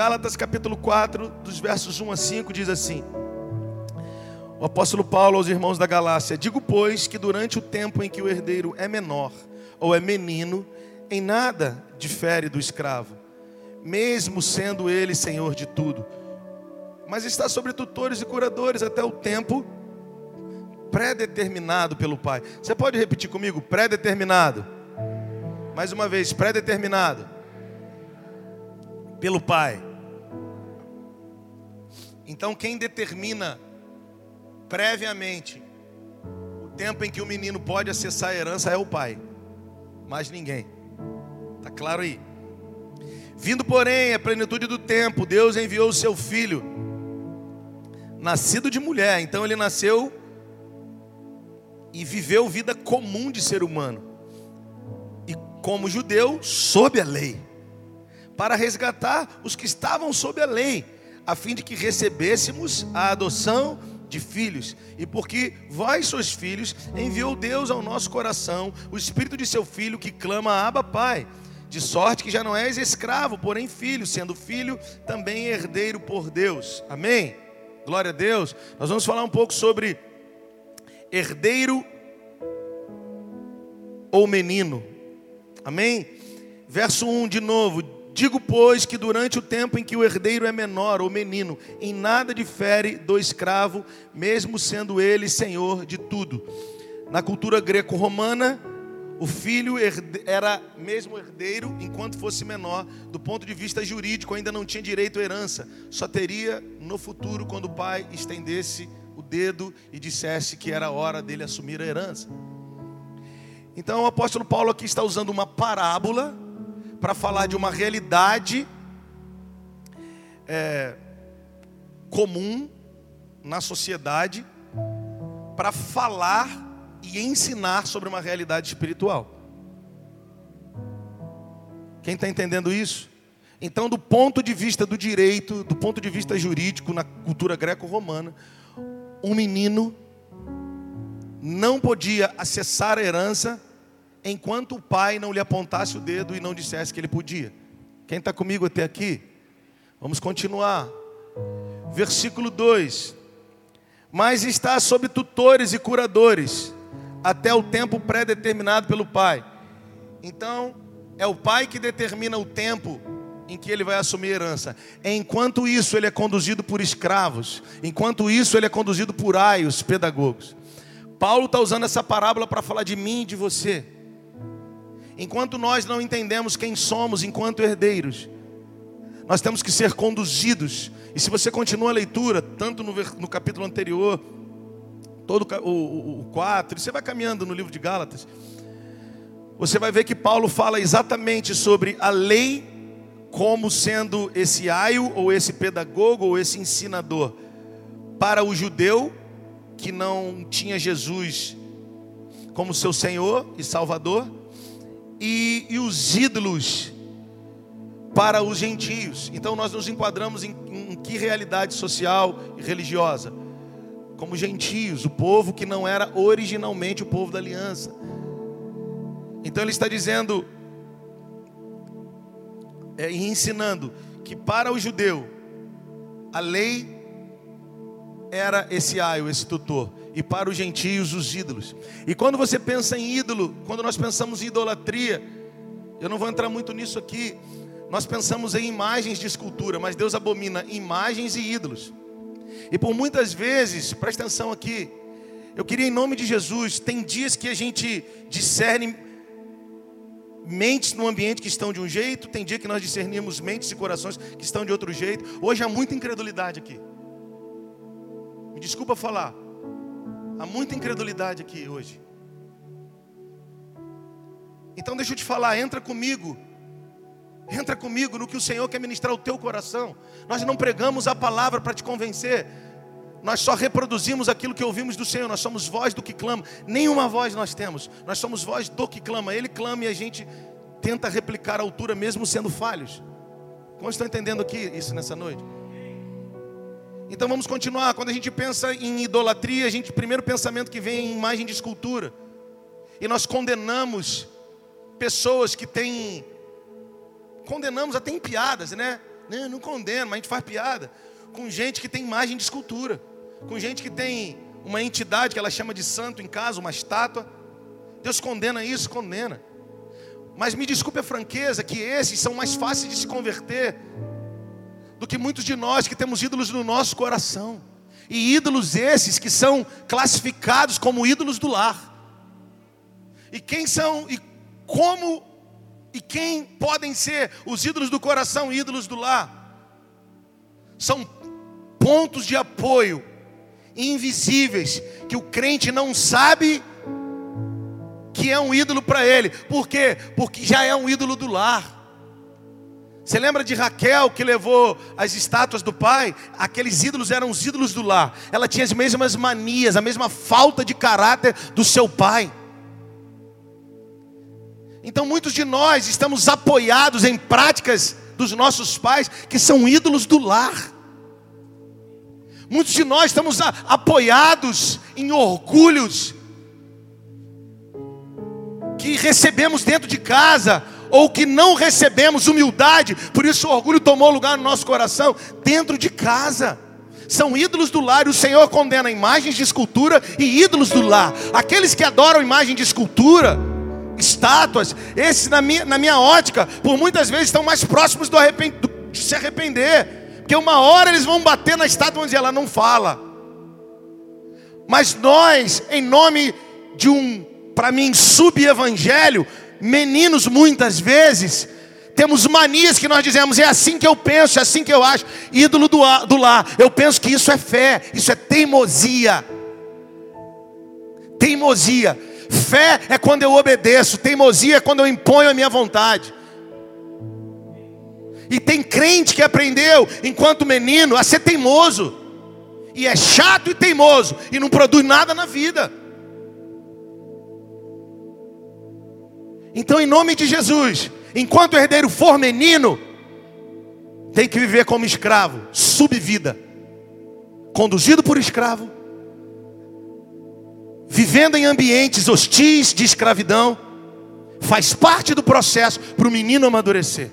Gálatas capítulo 4, dos versos 1 a 5, diz assim: O apóstolo Paulo aos irmãos da Galácia: Digo, pois, que durante o tempo em que o herdeiro é menor ou é menino, em nada difere do escravo, mesmo sendo ele senhor de tudo, mas está sobre tutores e curadores até o tempo predeterminado pelo Pai. Você pode repetir comigo? Predeterminado. Mais uma vez, predeterminado pelo Pai. Então, quem determina previamente o tempo em que o menino pode acessar a herança é o Pai, mais ninguém. Tá claro aí? Vindo, porém, a plenitude do tempo, Deus enviou o seu filho, nascido de mulher. Então ele nasceu e viveu vida comum de ser humano. E como judeu, sob a lei, para resgatar os que estavam sob a lei, a fim de que recebêssemos a adoção de filhos. E porque vós sois filhos, enviou Deus ao nosso coração o espírito de seu filho que clama: Abba, Pai. De sorte que já não és escravo, porém filho, sendo filho, também herdeiro por Deus. Amém? Glória a Deus. Nós vamos falar um pouco sobre herdeiro ou menino. Amém? Verso 1 de novo. Digo, pois, que durante o tempo em que o herdeiro é menor ou menino, em nada difere do escravo, mesmo sendo ele senhor de tudo. Na cultura greco-romana, o filho era mesmo herdeiro enquanto fosse menor, do ponto de vista jurídico, ainda não tinha direito à herança, só teria no futuro quando o pai estendesse o dedo e dissesse que era hora dele assumir a herança. Então o apóstolo Paulo aqui está usando uma parábola para falar de uma realidade é, comum na sociedade, para falar e ensinar sobre uma realidade espiritual. Quem está entendendo isso? Então, do ponto de vista do direito, do ponto de vista jurídico, na cultura greco-romana, um menino não podia acessar a herança enquanto o pai não lhe apontasse o dedo e não dissesse que ele podia. Quem está comigo até aqui? Vamos continuar. Versículo 2: Mas está sob tutores e curadores, até o tempo pré-determinado pelo pai. Então, é o pai que determina o tempo em que ele vai assumir herança. Enquanto isso, ele é conduzido por escravos. Enquanto isso, ele é conduzido por aios pedagogos. Paulo está usando essa parábola para falar de mim e de você. Enquanto nós não entendemos quem somos enquanto herdeiros, nós temos que ser conduzidos. E se você continua a leitura, tanto no, no capítulo anterior, todo o, o, o 4, você vai caminhando no livro de Gálatas, você vai ver que Paulo fala exatamente sobre a lei como sendo esse aio, ou esse pedagogo, ou esse ensinador, para o judeu que não tinha Jesus como seu Senhor e Salvador, e, e os ídolos para os gentios. Então nós nos enquadramos em, em que realidade social e religiosa? Como gentios, o povo que não era originalmente o povo da aliança. Então ele está dizendo: é, e ensinando que para o judeu a lei era esse aio, esse tutor, e para os gentios os ídolos. E quando você pensa em ídolo, quando nós pensamos em idolatria, eu não vou entrar muito nisso aqui, nós pensamos em imagens de escultura, mas Deus abomina imagens e ídolos. E por muitas vezes, presta atenção aqui, eu queria em nome de Jesus, tem dias que a gente discerne mentes no ambiente que estão de um jeito, tem dia que nós discernimos mentes e corações que estão de outro jeito. Hoje há muita incredulidade aqui. Me desculpa falar. Há muita incredulidade aqui hoje. Então deixa eu te falar, entra comigo. Entra comigo no que o Senhor quer ministrar o teu coração. Nós não pregamos a palavra para te convencer. Nós só reproduzimos aquilo que ouvimos do Senhor. Nós somos voz do que clama. Nenhuma voz nós temos. Nós somos voz do que clama. Ele clama e a gente tenta replicar a altura mesmo sendo falhos. Como estão entendendo aqui isso nessa noite? Então vamos continuar. Quando a gente pensa em idolatria, a gente primeiro pensamento que vem é em imagem de escultura. E nós condenamos pessoas que têm condenamos até em piadas, né? Não, não condeno, mas a gente faz piada com gente que tem imagem de escultura, com gente que tem uma entidade que ela chama de santo em casa, uma estátua. Deus condena isso, condena. Mas me desculpe a franqueza que esses são mais fáceis de se converter do que muitos de nós que temos ídolos no nosso coração. E ídolos esses que são classificados como ídolos do lar. E quem são e como e quem podem ser os ídolos do coração, ídolos do lar? São pontos de apoio invisíveis que o crente não sabe que é um ídolo para ele. Por quê? Porque já é um ídolo do lar. Você lembra de Raquel que levou as estátuas do pai? Aqueles ídolos eram os ídolos do lar. Ela tinha as mesmas manias, a mesma falta de caráter do seu pai. Então muitos de nós estamos apoiados em práticas dos nossos pais que são ídolos do lar. Muitos de nós estamos a, apoiados em orgulhos que recebemos dentro de casa ou que não recebemos humildade, por isso o orgulho tomou lugar no nosso coração dentro de casa. São ídolos do lar, e o Senhor condena imagens de escultura e ídolos do lar. Aqueles que adoram imagem de escultura, estátuas, esses na minha, na minha ótica, por muitas vezes estão mais próximos do arrepend... de se arrepender. Porque uma hora eles vão bater na estátua e dizer, ela não fala. Mas nós, em nome de um, para mim, sub-evangelho, meninos muitas vezes, temos manias que nós dizemos, é assim que eu penso, é assim que eu acho. Ídolo do, do lar, eu penso que isso é fé, isso é teimosia. Teimosia. Fé é quando eu obedeço, teimosia é quando eu imponho a minha vontade. E tem crente que aprendeu, enquanto menino, a ser teimoso. E é chato e teimoso, e não produz nada na vida. Então, em nome de Jesus, enquanto o herdeiro for menino, tem que viver como escravo, subvida, conduzido por escravo, vivendo em ambientes hostis de escravidão, faz parte do processo para o menino amadurecer.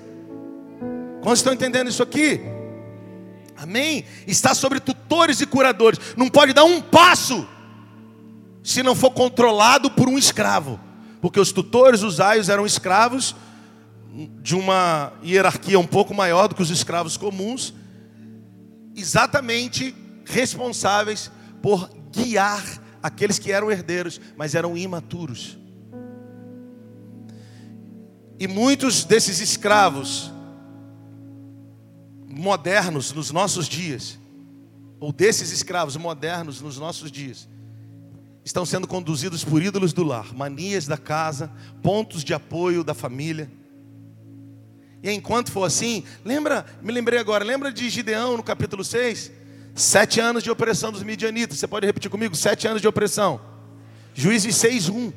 Quantos estão entendendo isso aqui? Amém? Está sobre tutores e curadores. Não pode dar um passo se não for controlado por um escravo. Porque os tutores, os aios, eram escravos de uma hierarquia um pouco maior do que os escravos comuns, exatamente responsáveis por guiar aqueles que eram herdeiros, mas eram imaturos. E muitos desses escravos modernos nos nossos dias, ou desses escravos modernos nos nossos dias, estão sendo conduzidos por ídolos do lar, manias da casa, pontos de apoio da família. E enquanto for assim, lembra, me lembrei agora, lembra de Gideão no capítulo 6? Sete anos de opressão dos midianitas. Você pode repetir comigo? Sete anos de opressão. Juízes 6, 1.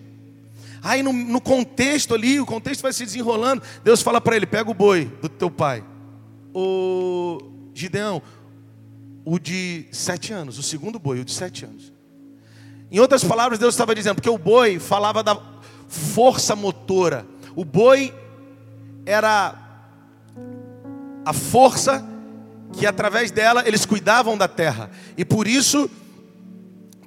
Aí no, no, contexto ali, o contexto vai se desenrolando. Deus fala para ele: pega o boi do teu pai. O Gideão, o de sete anos, o segundo boi, o de sete anos. Em outras palavras, Deus estava dizendo, porque o boi falava da força motora. O boi era a força que através dela eles cuidavam da terra. E por isso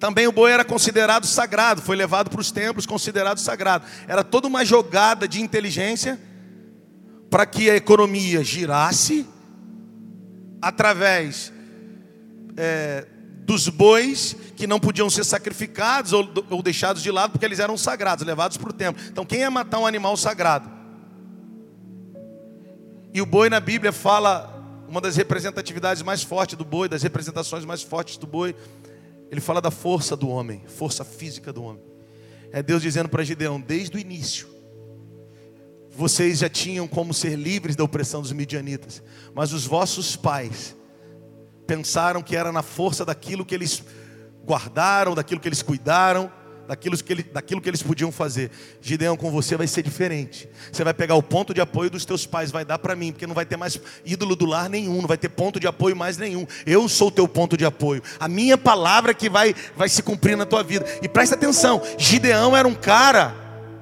também o boi era considerado sagrado, foi levado para os templos considerado sagrado. Era toda uma jogada de inteligência para que a economia girasse através é, dos bois que não podiam ser sacrificados ou, ou deixados de lado porque eles eram sagrados, levados para o templo. Então, quem ia matar um animal sagrado? E o boi na Bíblia fala uma das representatividades mais fortes do boi, das representações mais fortes do boi, ele fala da força do homem, força física do homem. É Deus dizendo para Gideão, desde o início, vocês já tinham como ser livres da opressão dos midianitas, mas os vossos pais pensaram que era na força daquilo que eles guardaram, daquilo que eles cuidaram, daquilo que, ele, daquilo que eles podiam fazer. Gideão, com você vai ser diferente. Você vai pegar o ponto de apoio dos teus pais, vai dar para mim, porque não vai ter mais ídolo do lar nenhum, não vai ter ponto de apoio mais nenhum. Eu sou o teu ponto de apoio. A minha palavra que vai, vai se cumprir na tua vida. E presta atenção, Gideão era um cara,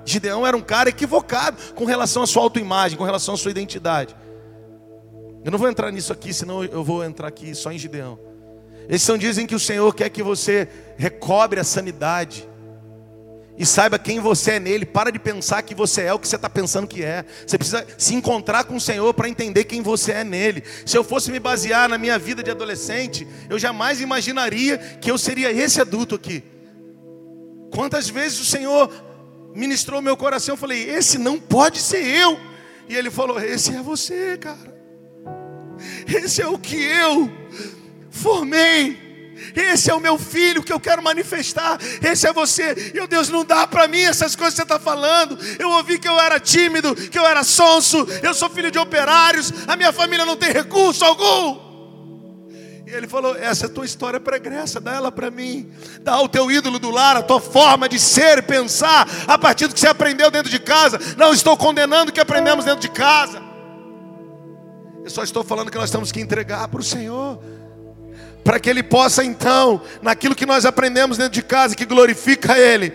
Gideão era um cara equivocado com relação à sua autoimagem, com relação à sua identidade. Eu não vou entrar nisso aqui, senão eu vou entrar aqui só em Gideão. Eles são dizem que o Senhor quer que você recobre a sanidade e saiba quem você é nele. Para de pensar que você é o que você está pensando que é. Você precisa se encontrar com o Senhor para entender quem você é nele. Se eu fosse me basear na minha vida de adolescente, eu jamais imaginaria que eu seria esse adulto aqui. Quantas vezes o Senhor ministrou meu coração, eu falei: esse não pode ser eu. E ele falou: esse é você, cara. Esse é o que eu formei. Esse é o meu filho que eu quero manifestar. Esse é você. Meu Deus, não dá para mim essas coisas que você está falando. Eu ouvi que eu era tímido, que eu era sonso. Eu sou filho de operários. A minha família não tem recurso algum. E ele falou: Essa é a tua história pregressa, dá ela para mim. Dá o teu ídolo do lar, a tua forma de ser e pensar, a partir do que você aprendeu dentro de casa. Não estou condenando o que aprendemos dentro de casa. Eu só estou falando que nós temos que entregar para o Senhor para que Ele possa então, naquilo que nós aprendemos dentro de casa, que glorifica Ele,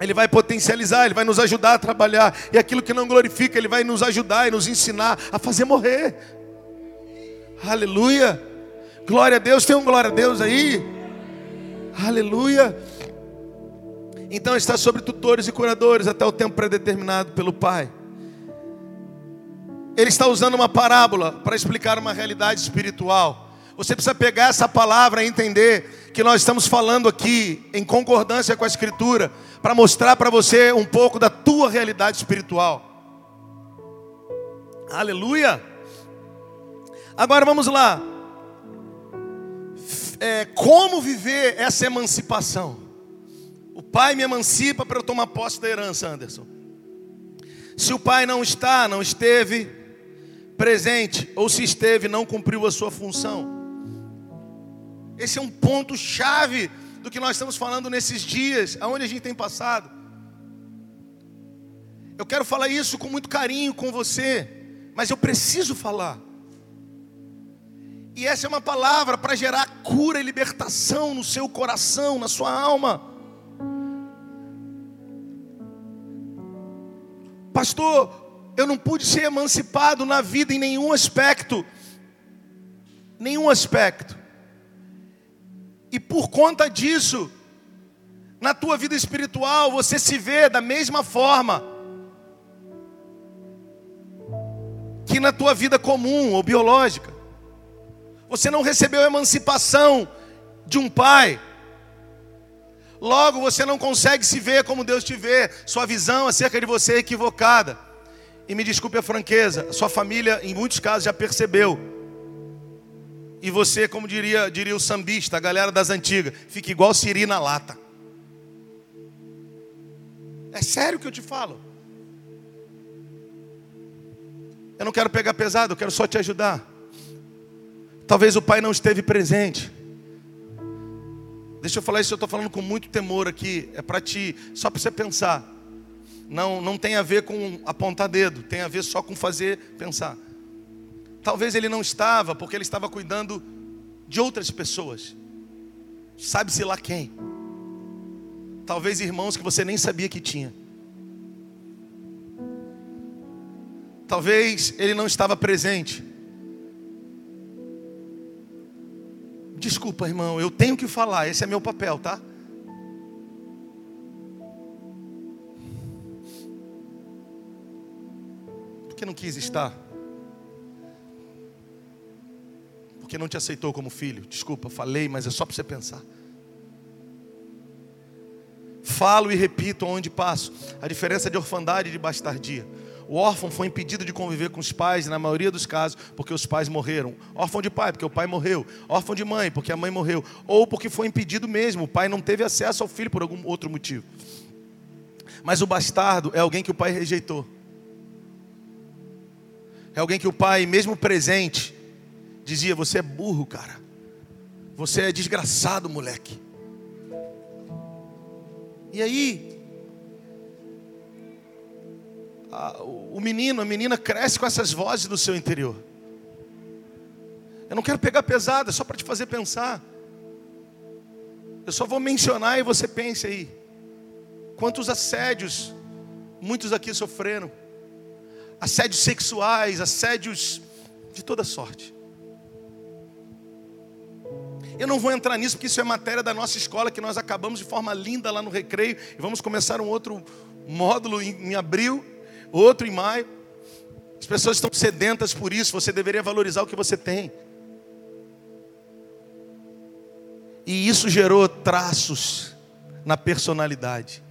Ele vai potencializar, Ele vai nos ajudar a trabalhar, e aquilo que não glorifica, Ele vai nos ajudar e nos ensinar a fazer morrer. Aleluia, glória a Deus, tem um glória a Deus aí, aleluia. Então está sobre tutores e curadores até o tempo predeterminado pelo Pai. Ele está usando uma parábola para explicar uma realidade espiritual. Você precisa pegar essa palavra e entender que nós estamos falando aqui em concordância com a Escritura, para mostrar para você um pouco da tua realidade espiritual. Aleluia! Agora vamos lá. É, como viver essa emancipação? O pai me emancipa para eu tomar posse da herança, Anderson. Se o pai não está, não esteve presente, ou se esteve, não cumpriu a sua função. Esse é um ponto chave do que nós estamos falando nesses dias, aonde a gente tem passado. Eu quero falar isso com muito carinho com você, mas eu preciso falar. E essa é uma palavra para gerar cura e libertação no seu coração, na sua alma. Pastor, eu não pude ser emancipado na vida em nenhum aspecto. Nenhum aspecto. E por conta disso, na tua vida espiritual, você se vê da mesma forma que na tua vida comum ou biológica. Você não recebeu a emancipação de um pai. Logo, você não consegue se ver como Deus te vê. Sua visão acerca de você é equivocada. E me desculpe a franqueza, sua família, em muitos casos, já percebeu e você, como diria, diria o sambista, a galera das antigas, fica igual siri na lata. É sério que eu te falo. Eu não quero pegar pesado, eu quero só te ajudar. Talvez o pai não esteve presente. Deixa eu falar isso, eu estou falando com muito temor aqui. É para ti, só para você pensar. Não, não tem a ver com apontar dedo, tem a ver só com fazer pensar. Talvez ele não estava porque ele estava cuidando de outras pessoas. Sabe-se lá quem. Talvez irmãos que você nem sabia que tinha. Talvez ele não estava presente. Desculpa, irmão, eu tenho que falar, esse é meu papel, tá? Não quis estar. porque não te aceitou como filho. Desculpa, falei, mas é só para você pensar. Falo e repito onde passo a diferença de orfandade e de bastardia. O órfão foi impedido de conviver com os pais, na maioria dos casos, porque os pais morreram. Órfão de pai, porque o pai morreu. Órfão de mãe, porque a mãe morreu. Ou porque foi impedido mesmo, o pai não teve acesso ao filho por algum outro motivo. Mas o bastardo é alguém que o pai rejeitou. É alguém que o pai, mesmo presente, dizia: Você é burro, cara. Você é desgraçado, moleque. E aí, a, o menino, a menina cresce com essas vozes no seu interior. Eu não quero pegar pesada, é só para te fazer pensar. Eu só vou mencionar e você pense aí. Quantos assédios muitos aqui sofreram? Assédios sexuais, assédios De toda sorte. Eu não vou entrar nisso porque isso é matéria da nossa escola que nós acabamos de forma linda lá no recreio e vamos começar um outro módulo em, abril, outro em maio. As pessoas estão sedentas por isso, você deveria valorizar o que você tem. E isso gerou traços na personalidade.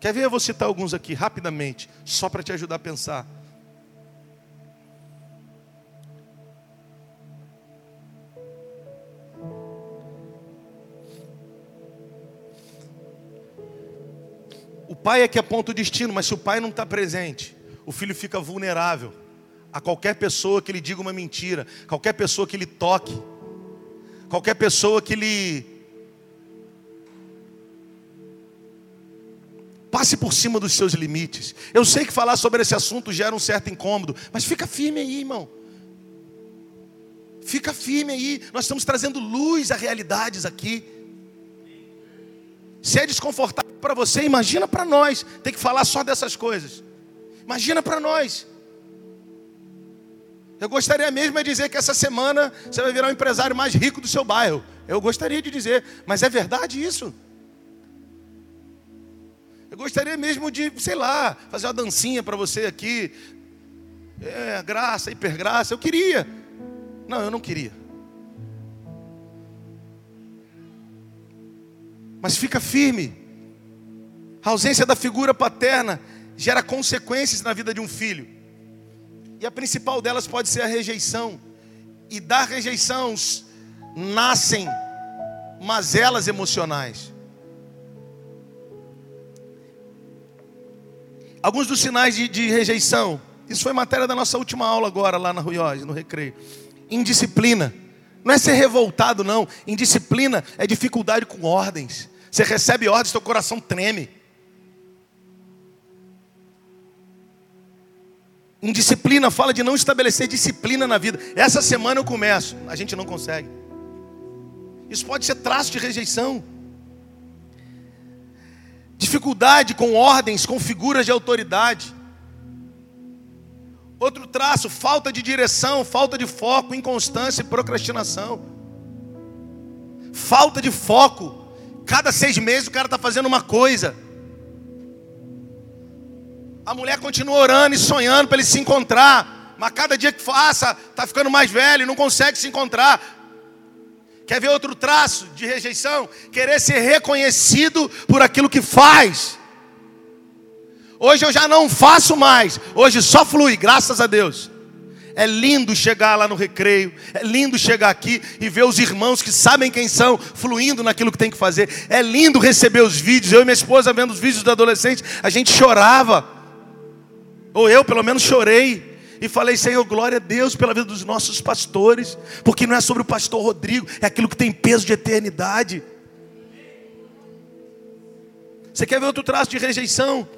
Quer ver? Eu vou citar alguns aqui rapidamente, só para te ajudar a pensar. O pai é que aponta o destino, mas se o pai não está presente, o filho fica vulnerável a qualquer pessoa que lhe diga uma mentira, qualquer pessoa que lhe toque, qualquer pessoa que lhe passe por cima dos seus limites. Eu sei que falar sobre esse assunto gera um certo incômodo, mas fica firme aí, irmão. Fica firme aí. Nós estamos trazendo luz a realidades aqui. Se é desconfortável para você, imagina para nós. Tem que falar só dessas coisas. Imagina para nós. Eu gostaria mesmo de dizer que essa semana você vai virar o empresário mais rico do seu bairro. Eu gostaria de dizer, mas é verdade isso? Eu gostaria mesmo de, sei lá, fazer uma dancinha para você aqui. É, graça, hipergraça. Eu queria. Não, eu não queria. Mas fica firme. A ausência da figura paterna gera consequências na vida de um filho. E a principal delas pode ser a rejeição. E da rejeição nascem mazelas emocionais. Alguns dos sinais de, de, rejeição. Isso foi matéria da nossa última aula agora, lá na Ruiós, no Recreio. Indisciplina. Não é ser revoltado, não. Indisciplina é dificuldade com ordens. Você recebe ordens, seu coração treme. Indisciplina fala de não estabelecer disciplina na vida. Essa semana eu começo, a gente não consegue. Isso pode ser traço de rejeição dificuldade com ordens, com figuras de autoridade. Outro traço, falta de direção, falta de foco, inconstância e procrastinação. Falta de foco. Cada seis meses o cara está fazendo uma coisa. A mulher continua orando e sonhando para ele se encontrar. Mas cada dia que faça, está ficando mais velho não consegue se encontrar. Quer ver outro traço de rejeição? Querer ser reconhecido por aquilo que faz. Hoje eu já não faço mais, hoje só flui, graças a Deus. É lindo chegar lá no recreio, é lindo chegar aqui e ver os irmãos que sabem quem são, fluindo naquilo que tem que fazer. É lindo receber os vídeos. Eu e minha esposa vendo os vídeos do adolescente, a gente chorava. Ou eu, pelo menos, chorei e falei, Senhor, glória a Deus pela vida dos nossos pastores, porque não é sobre o pastor Rodrigo, é aquilo que tem peso de eternidade. Você quer ver outro traço de rejeição?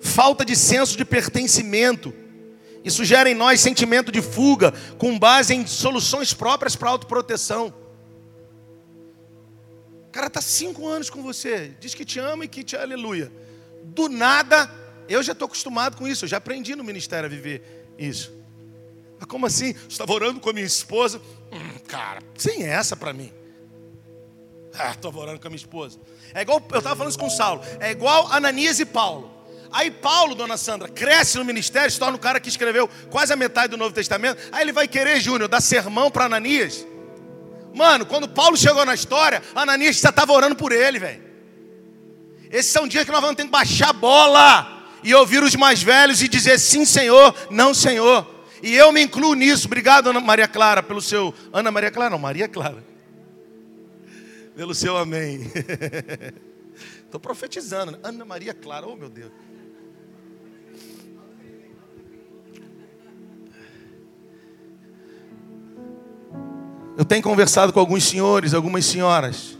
Falta de senso de pertencimento. Isso gera em nós sentimento de fuga, com base em soluções próprias para autoproteção. O cara está cinco anos com você, diz que te ama e que te aleluia. Do nada, eu já estou acostumado com isso, eu já aprendi no ministério a viver isso. Mas como assim? Estava orando com a minha esposa. Hum, cara, sem essa para mim. Ah, estou orando com a minha esposa. É igual, eu estava falando isso com o Saulo. É igual Ananias e Paulo. Aí Paulo, dona Sandra, cresce no ministério, se torna o cara que escreveu quase a metade do Novo Testamento. Aí ele vai querer, Júnior, dar sermão para Ananias. Mano, quando Paulo chegou na história, Ananias já estava orando por ele, velho. Esses são dias que nós vamos ter que baixar a bola e ouvir os mais velhos e dizer sim, Senhor, não, Senhor. E eu me incluo nisso. Obrigado, Ana Maria Clara, pelo seu. Ana Maria Clara, não, Maria Clara. Pelo seu amém. Estou profetizando. Ana Maria Clara, oh meu Deus. Eu tenho conversado com alguns senhores, algumas senhoras.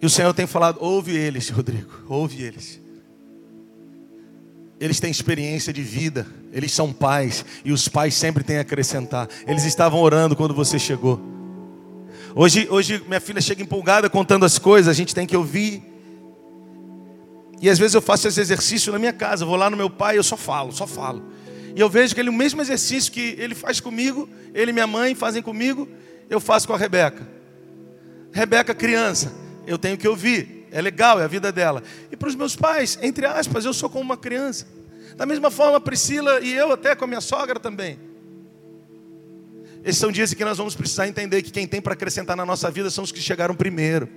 E o Senhor tem falado: ouve eles, Rodrigo, ouve eles eles têm experiência de vida, eles são pais, e os pais sempre têm a acrescentar. Eles estavam orando quando você chegou. Hoje, hoje minha filha chega empolgada contando as coisas, a gente tem que ouvir. E às vezes eu faço esse exercício na minha casa, vou lá no meu pai, eu só falo, só falo. E eu vejo que ele, o mesmo exercício que ele faz comigo, ele e minha mãe fazem comigo, eu faço com a Rebeca. Rebeca, criança, eu tenho que ouvir, é legal, é a vida dela. E para os meus pais, entre aspas, eu sou como uma criança. Da mesma forma, Priscila e eu, até com a minha sogra também. Esses são dias em que nós vamos precisar entender que quem tem para acrescentar na nossa vida são os que chegaram primeiro.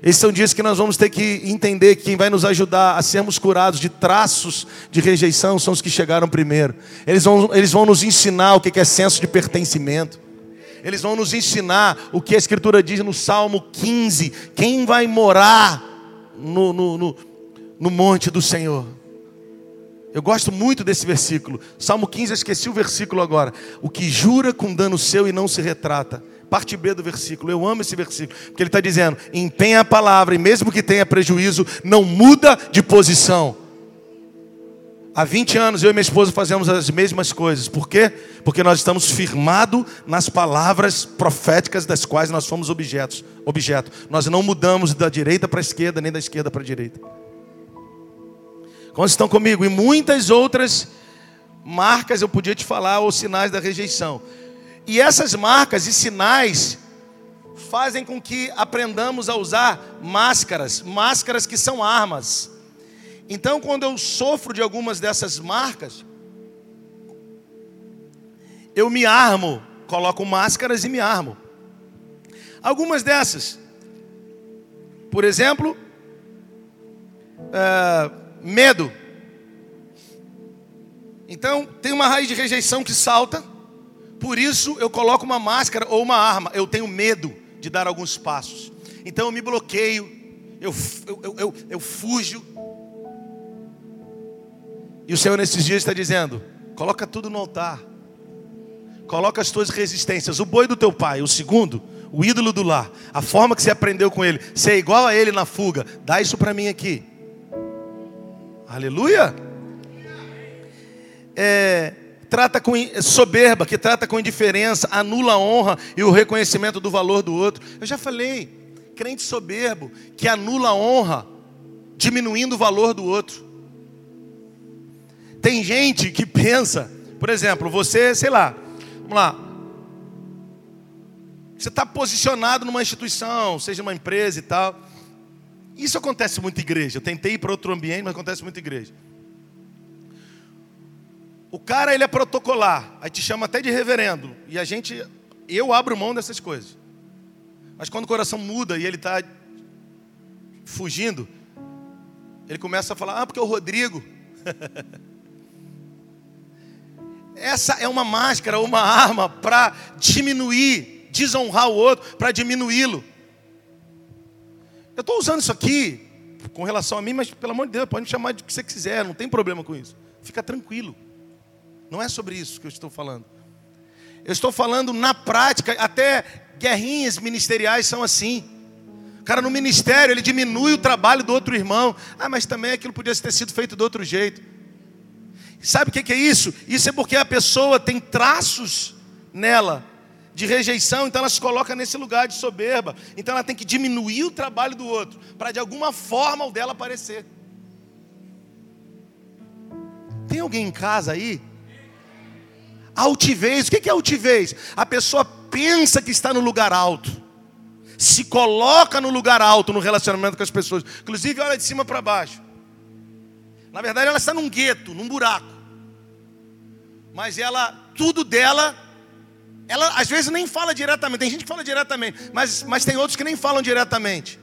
Esses são dias que nós vamos ter que entender que quem vai nos ajudar a sermos curados de traços de rejeição são os que chegaram primeiro. Eles vão, eles vão nos ensinar o que é senso de pertencimento. Eles vão nos ensinar o que a Escritura diz no Salmo 15: quem vai morar no, no, no, no monte do Senhor. Eu gosto muito desse versículo. Salmo 15, eu esqueci o versículo agora. O que jura com dano seu e não se retrata parte B do versículo. Eu amo esse versículo, porque ele está dizendo: empenha a palavra, e mesmo que tenha prejuízo, não muda de posição. Há 20 anos eu e minha esposa fazemos as mesmas coisas. Por quê? Porque nós estamos firmados nas palavras proféticas das quais nós fomos objetos, objeto. Nós não mudamos da direita para a esquerda, nem da esquerda para a direita. Quantos estão comigo? E muitas outras marcas eu podia te falar, ou sinais da rejeição. E essas marcas e sinais fazem com que aprendamos a usar máscaras, máscaras que são armas. Então, quando eu sofro de algumas dessas marcas, eu me armo, coloco máscaras e me armo. Algumas dessas, por exemplo, é, medo. Então, tem uma raiz de rejeição que salta por isso eu coloco uma máscara ou uma arma. Eu tenho medo de dar alguns passos. Então eu me bloqueio, eu, eu, eu, eu, fujo. E o Senhor nesses dias está dizendo: coloca tudo no altar. Coloca as tuas resistências. O boi do teu pai, o segundo, o ídolo do lar, a forma que você aprendeu com ele, ser igual a ele na fuga. Dá isso para mim aqui. Aleluia. É, trata com soberba, que trata com indiferença, anula a honra e o reconhecimento do valor do outro. Eu já falei, crente soberbo, que anula a honra, diminuindo o valor do outro. Tem gente que pensa, por exemplo, você, sei lá, vamos lá, você está posicionado numa instituição, seja uma empresa e tal. Isso acontece muito em igreja. Eu tentei ir para outro ambiente, mas acontece muito em igreja. O cara, ele é protocolar, aí te chama até de reverendo. E a gente, eu abro mão dessas coisas. Mas quando o coração muda e ele está fugindo, ele começa a falar: Ah, porque é o Rodrigo. Essa é uma máscara, uma arma para diminuir, desonrar o outro, para diminuí-lo. Eu estou usando isso aqui com relação a mim, mas pelo amor de Deus, pode me chamar de que você quiser, não tem problema com isso. Fica tranquilo. Não é sobre isso que eu estou falando. Eu estou falando na prática, até guerrinhas ministeriais são assim. O cara no ministério, ele diminui o trabalho do outro irmão. Ah, mas também aquilo podia ter sido feito de outro jeito. Sabe o que é isso? Isso é porque a pessoa tem traços nela de rejeição, então ela se coloca nesse lugar de soberba. Então ela tem que diminuir o trabalho do outro, para de alguma forma o dela aparecer. Tem alguém em casa aí Altivez, o que é altivez? A pessoa pensa que está no lugar alto, se coloca no lugar alto no relacionamento com as pessoas, inclusive olha de cima para baixo. Na verdade, ela está num gueto, num buraco, mas ela, tudo dela, ela às vezes nem fala diretamente. Tem gente que fala diretamente, mas, mas tem outros que nem falam diretamente,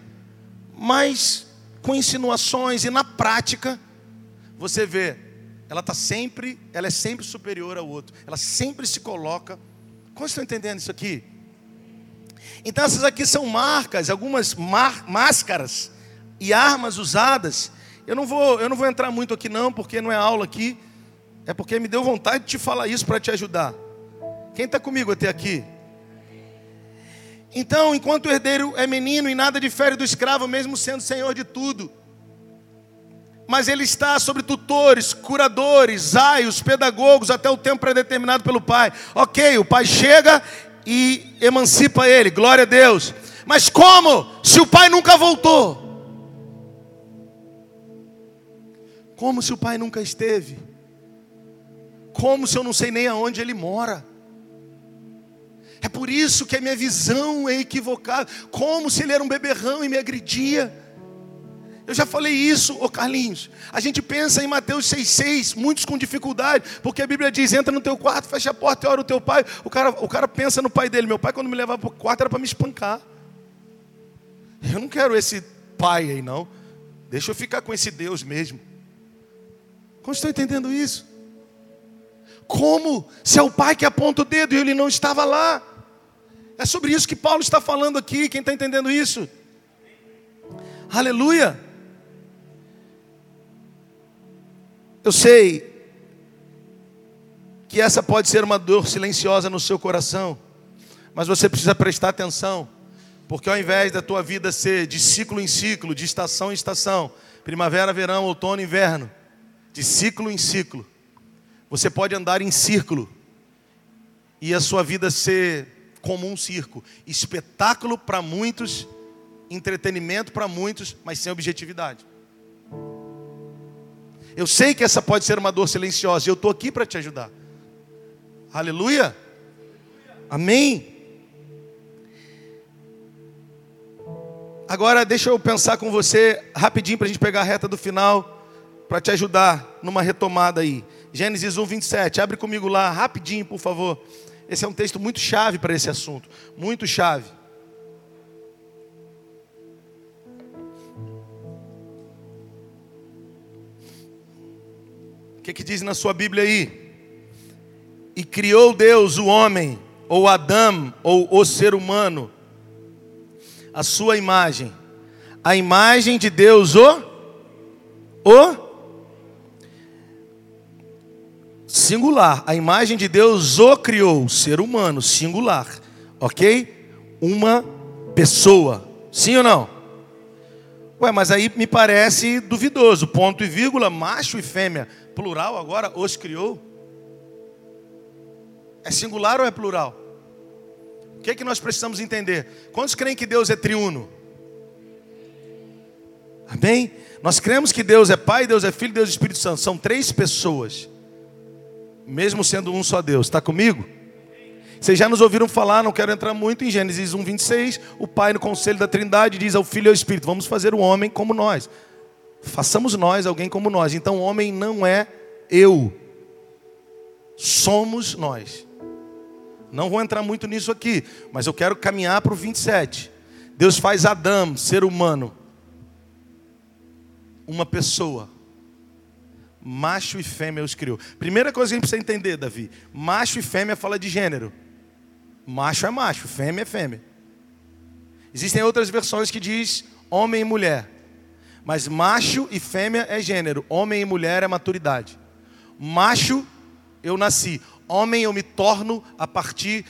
mas com insinuações e na prática, você vê ela está sempre, ela é sempre superior ao outro. Ela sempre se coloca. Como estão entendendo isso aqui? Então essas aqui são marcas, algumas mar, máscaras e armas usadas. Eu não vou, eu não vou entrar muito aqui não, porque não é aula aqui. É porque me deu vontade de te falar isso para te ajudar. Quem está comigo até aqui? Então, enquanto o herdeiro é menino e nada difere do escravo, mesmo sendo senhor de tudo mas ele está sobre tutores, curadores, aios, pedagogos, até o tempo predeterminado pelo pai. Ok, o pai chega e emancipa ele, glória a Deus. Mas como? Se o pai nunca voltou. Como se o pai nunca esteve? Como se eu não sei nem aonde ele mora? É por isso que a minha visão é equivocada. Como se ele era um beberrão e me agredia. Eu já falei isso, ô Carlinhos. A gente pensa em Mateus 6,6, muitos com dificuldade, porque a Bíblia diz: entra no teu quarto, fecha a porta e ora o teu pai. O cara, o cara pensa no pai dele. Meu pai, quando me levava para o quarto, era para me espancar. Eu não quero esse pai aí, não. Deixa eu ficar com esse Deus mesmo. Como estão entendendo isso? Como se é o pai que aponta o dedo e ele não estava lá? É sobre isso que Paulo está falando aqui. Quem está entendendo isso? Aleluia. Eu sei que essa pode ser uma dor silenciosa no seu coração, mas você precisa prestar atenção, porque ao invés da tua vida ser de ciclo em ciclo, de estação em estação, primavera, verão, outono, inverno, de ciclo em ciclo, você pode andar em círculo e a sua vida ser como um circo, espetáculo para muitos, entretenimento para muitos, mas sem objetividade. Eu sei que essa pode ser uma dor silenciosa e eu estou aqui para te ajudar. Aleluia. Amém. Agora deixa eu pensar com você rapidinho para a gente pegar a reta do final, para te ajudar numa retomada aí. Gênesis 1, 27. Abre comigo lá, rapidinho, por favor. Esse é um texto muito chave para esse assunto. Muito chave. que, que diz na sua Bíblia aí? E criou Deus o homem, ou Adão, ou o ser humano, a sua imagem. A imagem de Deus, o, o singular. A imagem de Deus o criou, ser humano, singular. Ok? Uma pessoa. Sim ou não? Ué, mas aí me parece duvidoso. Ponto e vírgula, macho e fêmea plural agora, os criou? É singular ou é plural? O que é que nós precisamos entender? Quantos creem que Deus é triuno? Amém? Nós cremos que Deus é Pai, Deus é Filho, Deus é Espírito Santo. São três pessoas, mesmo sendo um só Deus. Está comigo? Vocês já nos ouviram falar, não quero entrar muito em Gênesis 1, 26. O Pai, no conselho da Trindade, diz ao Filho e ao Espírito: Vamos fazer o homem como nós. Façamos nós alguém como nós. Então, o homem não é eu. Somos nós. Não vou entrar muito nisso aqui, mas eu quero caminhar para o 27. Deus faz Adão, ser humano, uma pessoa. Macho e fêmea os criou. Primeira coisa que a gente precisa entender, Davi: macho e fêmea fala de gênero. Macho é macho, fêmea é fêmea. Existem outras versões que diz homem e mulher. Mas macho e fêmea é gênero, homem e mulher é maturidade. Macho, eu nasci. Homem, eu me torno a partir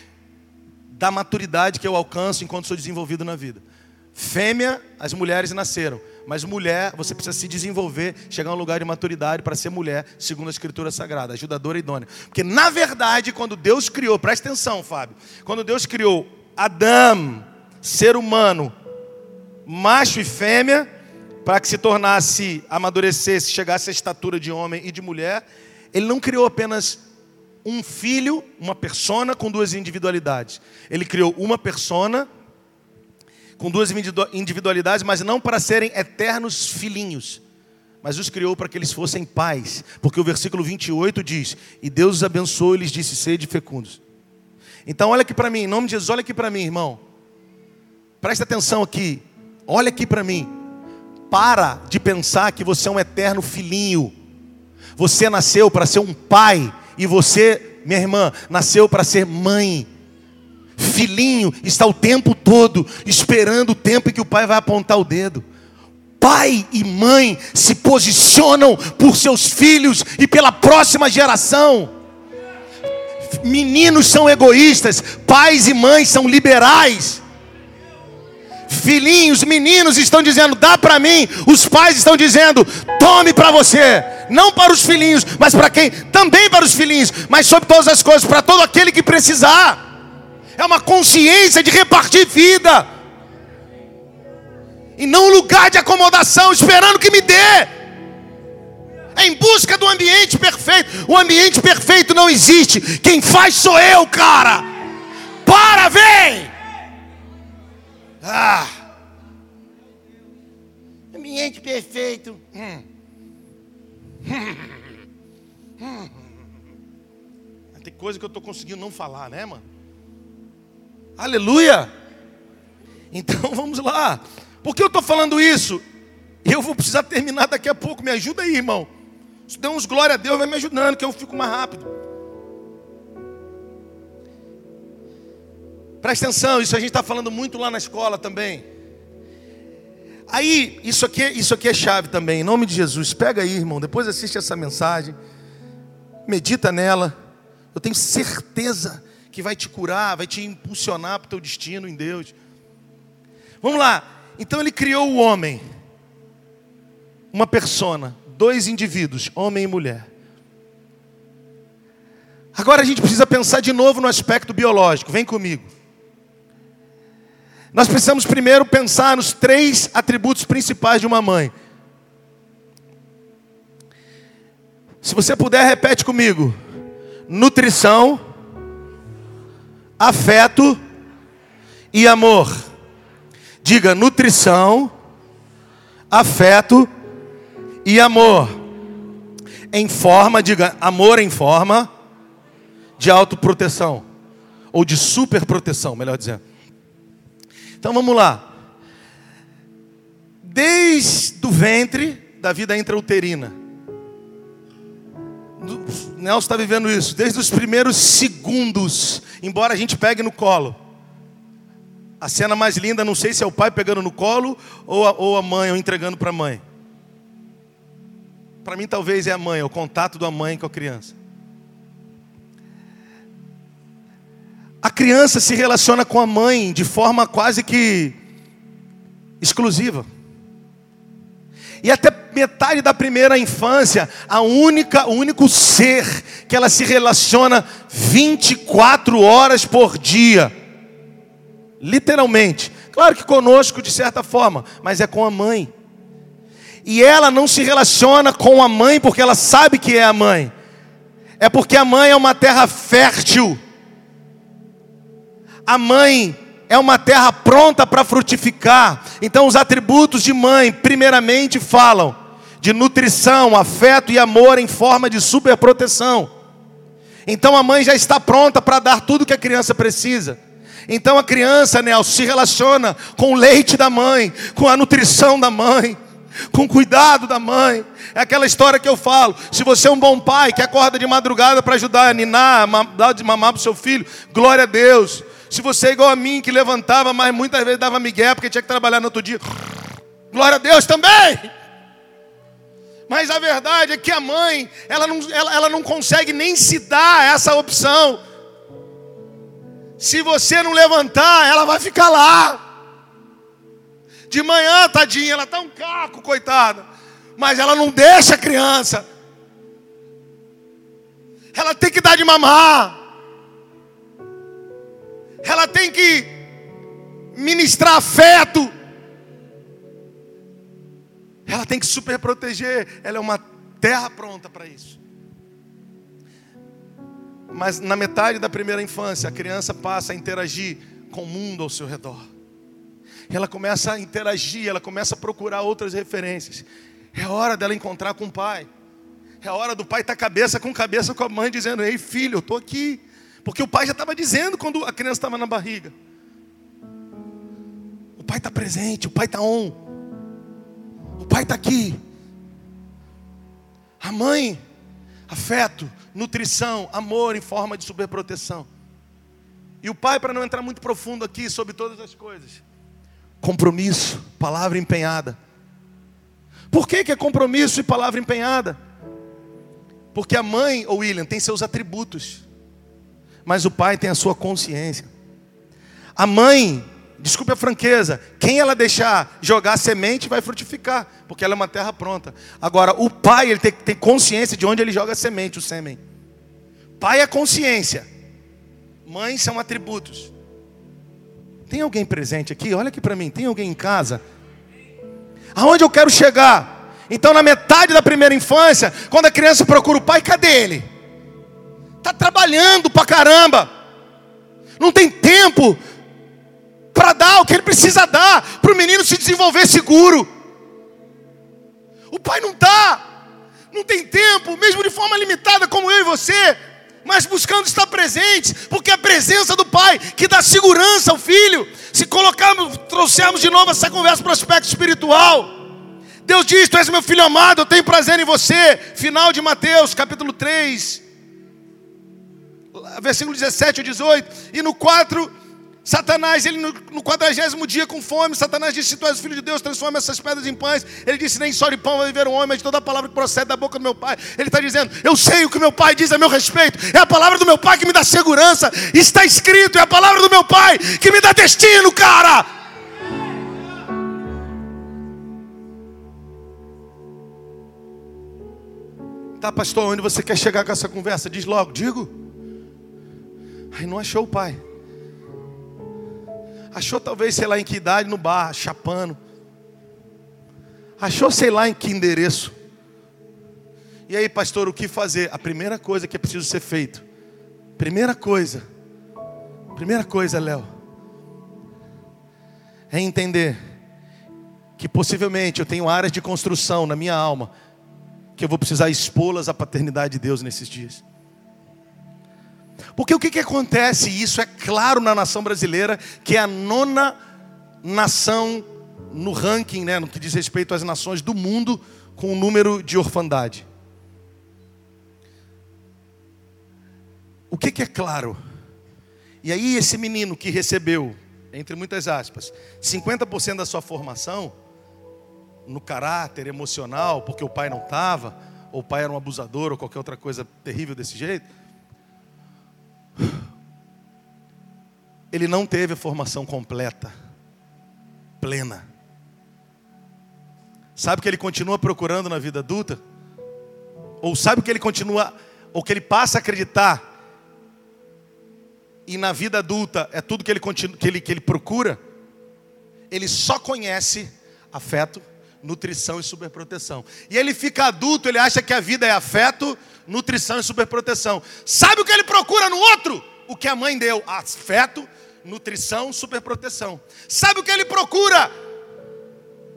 da maturidade que eu alcanço enquanto sou desenvolvido na vida. Fêmea, as mulheres nasceram. Mas mulher, você precisa se desenvolver, chegar a um lugar de maturidade para ser mulher, segundo a Escritura Sagrada, ajudadora e idônea. Porque, na verdade, quando Deus criou, presta atenção, Fábio, quando Deus criou Adão, ser humano, macho e fêmea, para que se tornasse, amadurecesse, chegasse à estatura de homem e de mulher, ele não criou apenas um filho, uma persona com duas individualidades. Ele criou uma persona com duas individualidades, mas não para serem eternos filhinhos, mas os criou para que eles fossem pais, porque o versículo 28 diz: E Deus os abençoou e lhes disse: Sede fecundos. Então, olha aqui para mim, em nome de Jesus, olha aqui para mim, irmão. Presta atenção aqui, olha aqui para mim. Para de pensar que você é um eterno filhinho. Você nasceu para ser um pai. E você, minha irmã, nasceu para ser mãe. Filhinho está o tempo todo esperando o tempo em que o pai vai apontar o dedo. Pai e mãe se posicionam por seus filhos e pela próxima geração. Meninos são egoístas, pais e mães são liberais filhinhos, meninos estão dizendo: dá para mim. Os pais estão dizendo: tome para você. Não para os filhinhos, mas para quem? Também para os filhinhos, mas sobre todas as coisas, para todo aquele que precisar. É uma consciência de repartir vida. E não um lugar de acomodação, esperando que me dê. É em busca do ambiente perfeito. O ambiente perfeito não existe. Quem faz sou eu, cara. Para, vem! Ah. Ambiente perfeito. Hum. Hum. Tem coisa que eu estou conseguindo não falar, né, mano? Aleluia! Então vamos lá. Por que eu estou falando isso? Eu vou precisar terminar daqui a pouco. Me ajuda aí, irmão. Se der uns glória a Deus, vai me ajudando, que eu fico mais rápido. Presta atenção, isso a gente está falando muito lá na escola também. Aí, isso aqui, isso aqui é chave também, em nome de Jesus. Pega aí, irmão, depois assiste essa mensagem, medita nela. Eu tenho certeza que vai te curar, vai te impulsionar para o teu destino em Deus. Vamos lá. Então ele criou o homem, uma persona, dois indivíduos, homem e mulher. Agora a gente precisa pensar de novo no aspecto biológico. Vem comigo. Nós precisamos primeiro pensar nos três atributos principais de uma mãe. Se você puder, repete comigo: nutrição, afeto e amor. Diga nutrição, afeto e amor. Em forma, diga amor em forma de autoproteção ou de superproteção, melhor dizendo. Então vamos lá. Desde o ventre da vida intrauterina. Nelson está vivendo isso, desde os primeiros segundos, embora a gente pegue no colo. A cena mais linda, não sei se é o pai pegando no colo ou a, ou a mãe, ou entregando para a mãe. Para mim, talvez é a mãe, é o contato da mãe com a criança. A criança se relaciona com a mãe de forma quase que exclusiva. E até metade da primeira infância, a única, o único ser que ela se relaciona 24 horas por dia. Literalmente. Claro que conosco de certa forma, mas é com a mãe. E ela não se relaciona com a mãe porque ela sabe que é a mãe. É porque a mãe é uma terra fértil. A mãe é uma terra pronta para frutificar. Então, os atributos de mãe, primeiramente, falam de nutrição, afeto e amor em forma de superproteção. Então, a mãe já está pronta para dar tudo que a criança precisa. Então, a criança, Nelson, se relaciona com o leite da mãe, com a nutrição da mãe com cuidado da mãe. É aquela história que eu falo. Se você é um bom pai que acorda de madrugada para ajudar a ninar, dar de mamar para o seu filho, glória a Deus. Se você é igual a mim, que levantava, mas muitas vezes dava migué porque tinha que trabalhar no outro dia, glória a Deus também. Mas a verdade é que a mãe, ela não, ela, ela não consegue nem se dar essa opção. Se você não levantar, ela vai ficar lá. De manhã, tadinha, ela está um caco, coitada. Mas ela não deixa a criança. Ela tem que dar de mamar. Ela tem que ministrar afeto. Ela tem que super proteger. Ela é uma terra pronta para isso. Mas na metade da primeira infância, a criança passa a interagir com o mundo ao seu redor ela começa a interagir, ela começa a procurar outras referências. É hora dela encontrar com o pai. É hora do pai estar cabeça com cabeça com a mãe, dizendo: Ei, filho, eu estou aqui. Porque o pai já estava dizendo quando a criança estava na barriga. O pai está presente, o pai está on. O pai está aqui. A mãe, afeto, nutrição, amor em forma de superproteção. E o pai, para não entrar muito profundo aqui sobre todas as coisas, Compromisso, palavra empenhada. Por que, que é compromisso e palavra empenhada? Porque a mãe, ou William, tem seus atributos, mas o pai tem a sua consciência. A mãe, desculpe a franqueza, quem ela deixar jogar semente vai frutificar, porque ela é uma terra pronta. Agora, o pai, ele tem que ter consciência de onde ele joga a semente, o sêmen. Pai é consciência, mãe são atributos. Tem alguém presente aqui? Olha aqui para mim. Tem alguém em casa? Aonde eu quero chegar? Então, na metade da primeira infância, quando a criança procura o pai, cadê ele? Está trabalhando pra caramba. Não tem tempo para dar o que ele precisa dar para o menino se desenvolver seguro. O pai não dá, não tem tempo, mesmo de forma limitada, como eu e você, mas buscando estar presente, porque a presença do pai que dá segurança ao filho. Se colocarmos, trouxermos de novo essa conversa para o aspecto espiritual. Deus diz: Tu és meu filho amado, eu tenho prazer em você. Final de Mateus, capítulo 3, versículo 17 ou 18. E no 4, Satanás, ele no quadragésimo dia com fome, Satanás disse: Se tu és filho de Deus, transforma essas pedras em pães. Ele disse: Nem só de pão vai viver um homem, mas de toda a palavra que procede da boca do meu pai. Ele está dizendo: Eu sei o que meu pai diz a meu respeito. É a palavra do meu pai que me dá segurança. Está escrito, é a palavra do meu pai que me dá destino, cara. Tá, pastor, onde você quer chegar com essa conversa? Diz logo, digo. Aí não achou o pai. Achou talvez, sei lá em que idade, no bar, chapando. Achou, sei lá em que endereço. E aí, pastor, o que fazer? A primeira coisa que é preciso ser feito. Primeira coisa. Primeira coisa, Léo. É entender que possivelmente eu tenho áreas de construção na minha alma que eu vou precisar expô-las à paternidade de Deus nesses dias. Porque o que, que acontece, isso é claro na nação brasileira, que é a nona nação no ranking, né, no que diz respeito às nações do mundo, com o número de orfandade. O que, que é claro? E aí, esse menino que recebeu, entre muitas aspas, 50% da sua formação, no caráter emocional, porque o pai não estava, ou o pai era um abusador, ou qualquer outra coisa terrível desse jeito ele não teve a formação completa, plena. Sabe o que ele continua procurando na vida adulta? Ou sabe o que ele continua, ou que ele passa a acreditar? E na vida adulta é tudo que ele, continua, que ele, que ele procura? Ele só conhece afeto, nutrição e superproteção. E ele fica adulto, ele acha que a vida é afeto, nutrição e superproteção. Sabe o que ele procura no outro? O que a mãe deu: afeto, nutrição, superproteção. Sabe o que ele procura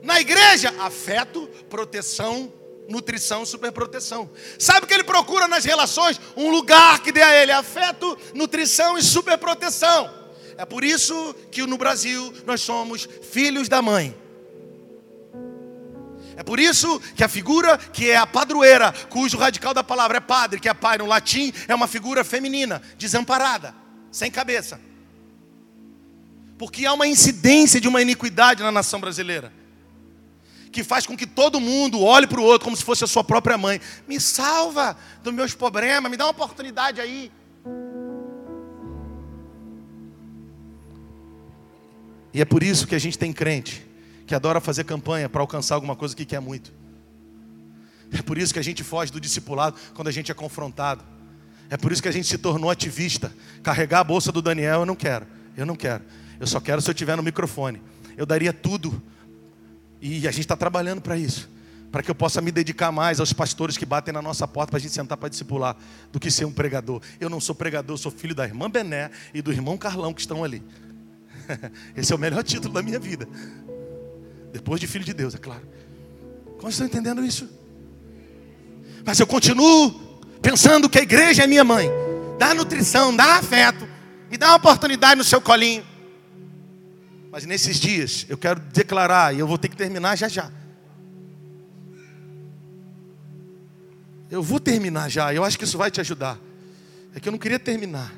na igreja? Afeto, proteção, nutrição, superproteção. Sabe o que ele procura nas relações? Um lugar que dê a ele afeto, nutrição e superproteção. É por isso que no Brasil nós somos filhos da mãe. É por isso que a figura que é a padroeira, cujo radical da palavra é padre, que é pai no latim, é uma figura feminina, desamparada, sem cabeça. Porque há uma incidência de uma iniquidade na nação brasileira. Que faz com que todo mundo olhe para o outro como se fosse a sua própria mãe. Me salva dos meus problemas, me dá uma oportunidade aí. E é por isso que a gente tem crente que adora fazer campanha para alcançar alguma coisa que quer muito. É por isso que a gente foge do discipulado quando a gente é confrontado. É por isso que a gente se tornou ativista. Carregar a bolsa do Daniel eu não quero. Eu não quero. Eu só quero se eu tiver no microfone. Eu daria tudo. E a gente está trabalhando para isso. Para que eu possa me dedicar mais aos pastores que batem na nossa porta para a gente sentar para discipular, do que ser um pregador. Eu não sou pregador, eu sou filho da irmã Bené e do irmão Carlão que estão ali. Esse é o melhor título da minha vida. Depois de filho de Deus, é claro. Como estão entendendo isso? Mas eu continuo pensando que a igreja é minha mãe. Dá nutrição, dá afeto. Me dá uma oportunidade no seu colinho. Mas nesses dias eu quero declarar, e eu vou ter que terminar já já. Eu vou terminar já, eu acho que isso vai te ajudar. É que eu não queria terminar.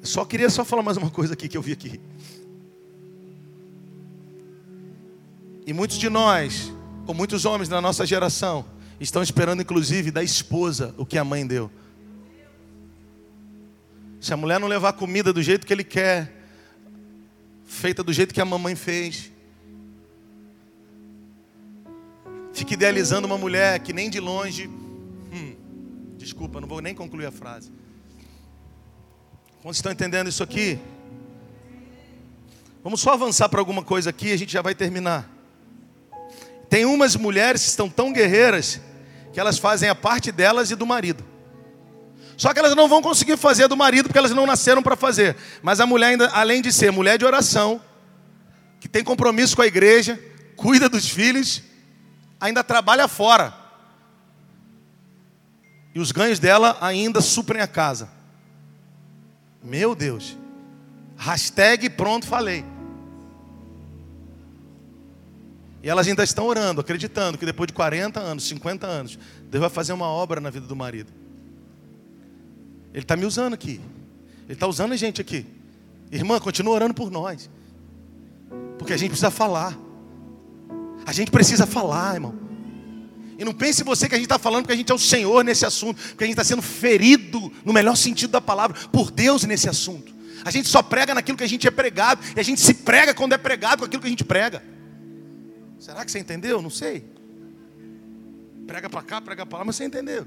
Eu só queria só falar mais uma coisa aqui que eu vi aqui. E muitos de nós, ou muitos homens da nossa geração, estão esperando inclusive da esposa o que a mãe deu. Se a mulher não levar comida do jeito que ele quer, feita do jeito que a mamãe fez, fica idealizando uma mulher que nem de longe. Hum, desculpa, não vou nem concluir a frase. Quando estão entendendo isso aqui? Vamos só avançar para alguma coisa aqui e a gente já vai terminar. Tem umas mulheres que estão tão guerreiras que elas fazem a parte delas e do marido. Só que elas não vão conseguir fazer do marido porque elas não nasceram para fazer. Mas a mulher, ainda, além de ser mulher de oração, que tem compromisso com a igreja, cuida dos filhos, ainda trabalha fora. E os ganhos dela ainda suprem a casa. Meu Deus. Hashtag pronto, falei. E elas ainda estão orando, acreditando que depois de 40 anos, 50 anos, Deus vai fazer uma obra na vida do marido. Ele está me usando aqui. Ele está usando a gente aqui. Irmã, continua orando por nós. Porque a gente precisa falar. A gente precisa falar, irmão. E não pense você que a gente está falando porque a gente é o Senhor nesse assunto, porque a gente está sendo ferido, no melhor sentido da palavra, por Deus nesse assunto. A gente só prega naquilo que a gente é pregado, e a gente se prega quando é pregado com aquilo que a gente prega. Será que você entendeu? Não sei. Prega para cá, prega para lá, mas você entendeu.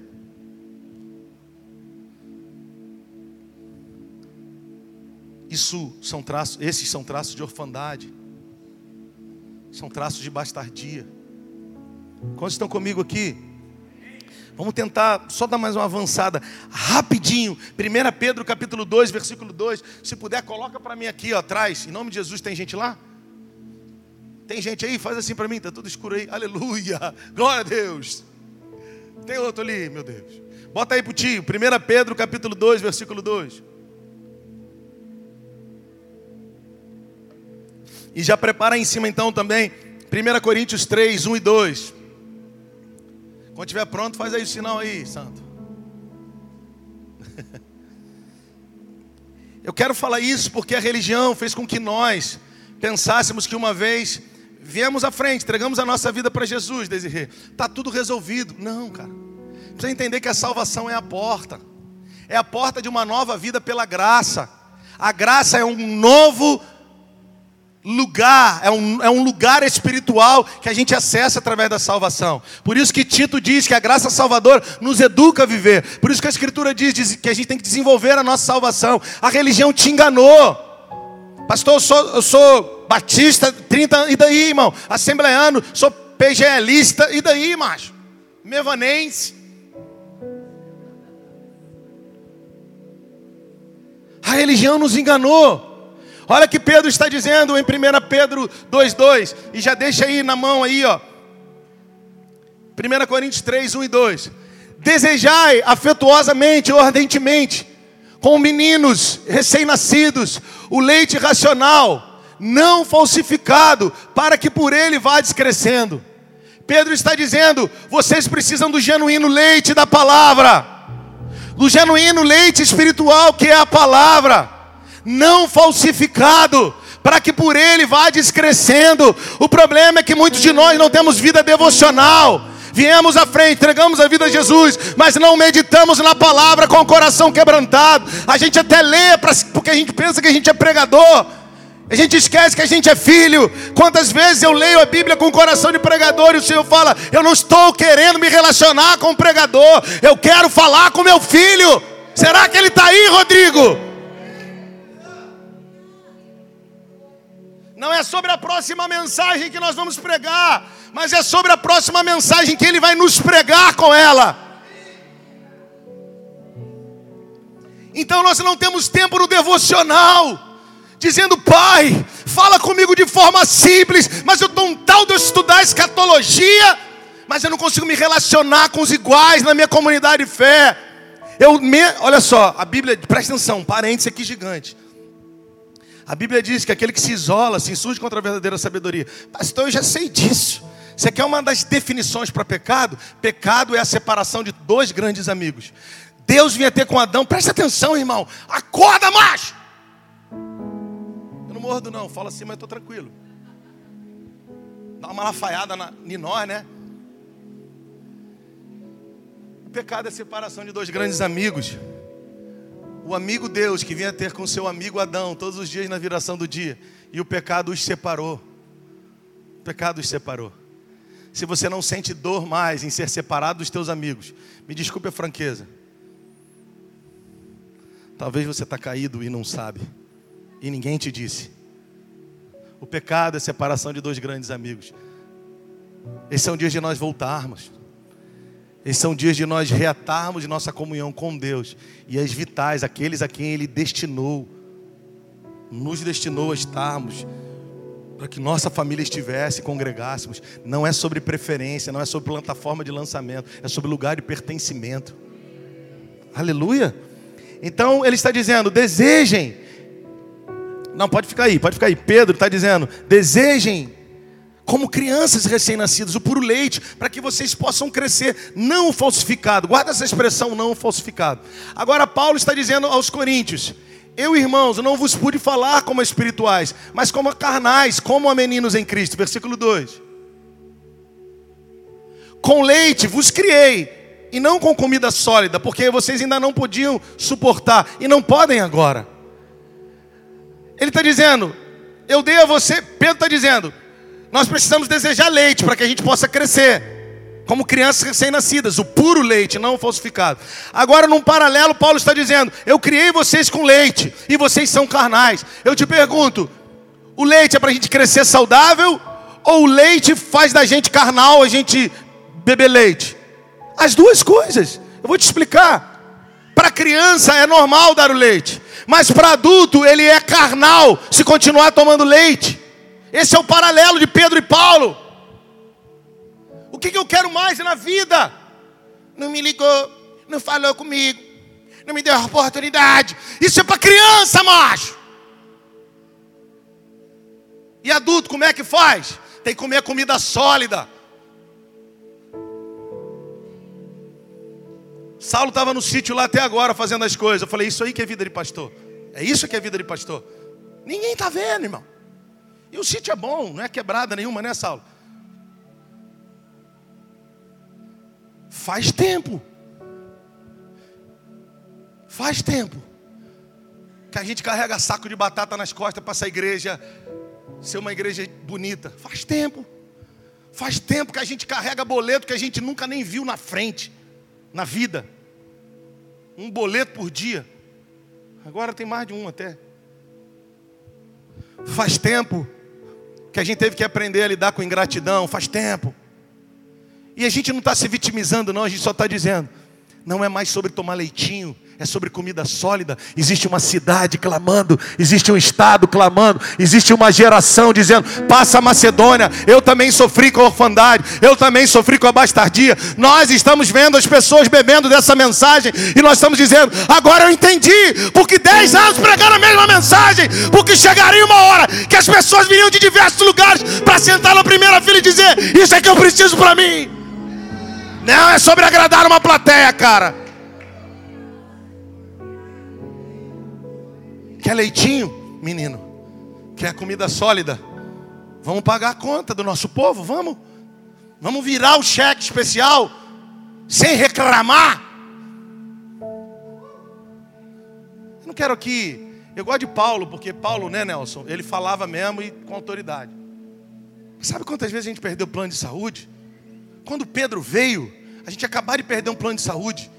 Isso são traços, esses são traços de orfandade. São traços de bastardia. Quantos estão comigo aqui? Vamos tentar só dar mais uma avançada rapidinho. 1 Pedro capítulo 2, versículo 2. Se puder, coloca para mim aqui ó, atrás. Em nome de Jesus, tem gente lá? Tem gente aí? Faz assim para mim, está tudo escuro aí. Aleluia! Glória a Deus! Tem outro ali, meu Deus. Bota aí para o tio. 1 Pedro capítulo 2, versículo 2. E já prepara em cima então também 1 Coríntios 3, 1 e 2. Quando estiver pronto, faz aí o sinal aí, santo. Eu quero falar isso porque a religião fez com que nós pensássemos que uma vez viemos à frente, entregamos a nossa vida para Jesus, Desirê. Está tudo resolvido. Não, cara. Precisa entender que a salvação é a porta. É a porta de uma nova vida pela graça. A graça é um novo lugar, é um, é um lugar espiritual que a gente acessa através da salvação. Por isso que Tito diz que a graça salvadora nos educa a viver. Por isso que a Escritura diz, diz que a gente tem que desenvolver a nossa salvação. A religião te enganou. Pastor, eu sou, eu sou batista, 30, e daí, irmão? Assembleano, sou PGLista, e daí, macho? Mevanense. A religião nos enganou. Olha que Pedro está dizendo em 1 Pedro 2,2. E já deixa aí na mão aí, ó. 1 Coríntios 3, 1 e 2. Desejai afetuosamente, ardentemente, com meninos recém-nascidos, o leite racional, não falsificado, para que por ele vá descrescendo. Pedro está dizendo: vocês precisam do genuíno leite da palavra, do genuíno leite espiritual que é a palavra, não falsificado, para que por ele vá descrescendo. O problema é que muitos de nós não temos vida devocional viemos à frente, entregamos a vida a Jesus, mas não meditamos na palavra com o coração quebrantado. A gente até lê porque a gente pensa que a gente é pregador. A gente esquece que a gente é filho. Quantas vezes eu leio a Bíblia com o coração de pregador e o Senhor fala: Eu não estou querendo me relacionar com o pregador, eu quero falar com meu filho. Será que ele está aí, Rodrigo? Não é sobre a próxima mensagem que nós vamos pregar, mas é sobre a próxima mensagem que ele vai nos pregar com ela. Então nós não temos tempo no devocional, dizendo, Pai, fala comigo de forma simples, mas eu estou um tal de estudar escatologia, mas eu não consigo me relacionar com os iguais na minha comunidade de fé. Eu me, olha só, a Bíblia, presta atenção, parênteses aqui gigante. A Bíblia diz que aquele que se isola se insurge contra a verdadeira sabedoria. Pastor, eu já sei disso. Você quer uma das definições para pecado? Pecado é a separação de dois grandes amigos. Deus vinha ter com Adão, presta atenção, irmão. Acorda, macho! Não mordo, não, fala assim, mas estou tranquilo. Dá uma lafaiada na, em nós, né? O pecado é a separação de dois grandes amigos. O amigo Deus que vinha ter com seu amigo Adão todos os dias na viração do dia. E o pecado os separou. O pecado os separou se você não sente dor mais em ser separado dos teus amigos, me desculpe a franqueza. Talvez você está caído e não sabe, e ninguém te disse. O pecado é a separação de dois grandes amigos. Esses são dias de nós voltarmos. Esses são dias de nós reatarmos nossa comunhão com Deus. E as vitais, aqueles a quem Ele destinou, nos destinou a estarmos, para que nossa família estivesse, congregássemos. Não é sobre preferência, não é sobre plataforma de lançamento, é sobre lugar de pertencimento. Aleluia. Então ele está dizendo: desejem. Não, pode ficar aí, pode ficar aí. Pedro está dizendo: desejem como crianças recém-nascidas, o puro leite, para que vocês possam crescer, não falsificado. Guarda essa expressão, não falsificado. Agora, Paulo está dizendo aos coríntios: Eu, irmãos, não vos pude falar como espirituais, mas como carnais, como a meninos em Cristo. Versículo 2. Com leite vos criei, e não com comida sólida, porque vocês ainda não podiam suportar, e não podem agora. Ele está dizendo: Eu dei a você, Pedro está dizendo, nós precisamos desejar leite para que a gente possa crescer. Como crianças recém-nascidas, o puro leite, não o falsificado. Agora, num paralelo, Paulo está dizendo: Eu criei vocês com leite e vocês são carnais. Eu te pergunto: o leite é para a gente crescer saudável? Ou o leite faz da gente carnal a gente beber leite? As duas coisas. Eu vou te explicar. Para criança é normal dar o leite, mas para adulto ele é carnal se continuar tomando leite. Esse é o paralelo de Pedro e Paulo. O que, que eu quero mais na vida? Não me ligou, não falou comigo, não me deu a oportunidade. Isso é para criança, macho. E adulto, como é que faz? Tem que comer comida sólida. Saulo estava no sítio lá até agora fazendo as coisas. Eu falei, isso aí que é vida de pastor. É isso que é vida de pastor. Ninguém está vendo, irmão. E o sítio é bom, não é quebrada nenhuma, né, Saulo? Faz tempo. Faz tempo. Que a gente carrega saco de batata nas costas para essa igreja ser uma igreja bonita. Faz tempo. Faz tempo que a gente carrega boleto que a gente nunca nem viu na frente, na vida. Um boleto por dia. Agora tem mais de um até. Faz tempo que a gente teve que aprender a lidar com ingratidão faz tempo. E a gente não está se vitimizando, não, a gente só está dizendo: não é mais sobre tomar leitinho, é sobre comida sólida. Existe uma cidade clamando, existe um estado clamando, existe uma geração dizendo: passa a Macedônia. Eu também sofri com a orfandade, eu também sofri com a bastardia. Nós estamos vendo as pessoas bebendo dessa mensagem e nós estamos dizendo: agora eu entendi, porque dez anos pregaram a mesma mensagem, porque chegaria uma hora que as pessoas viriam de diversos lugares para sentar na primeira fila e dizer: Isso é que eu preciso para mim. Não é sobre agradar uma plateia, cara. Quer leitinho, menino? Quer comida sólida? Vamos pagar a conta do nosso povo, vamos? Vamos virar o cheque especial sem reclamar. Eu não quero aqui. Eu gosto de Paulo, porque Paulo, né, Nelson? Ele falava mesmo e com autoridade. Sabe quantas vezes a gente perdeu o plano de saúde? Quando Pedro veio, a gente acabou de perder um plano de saúde.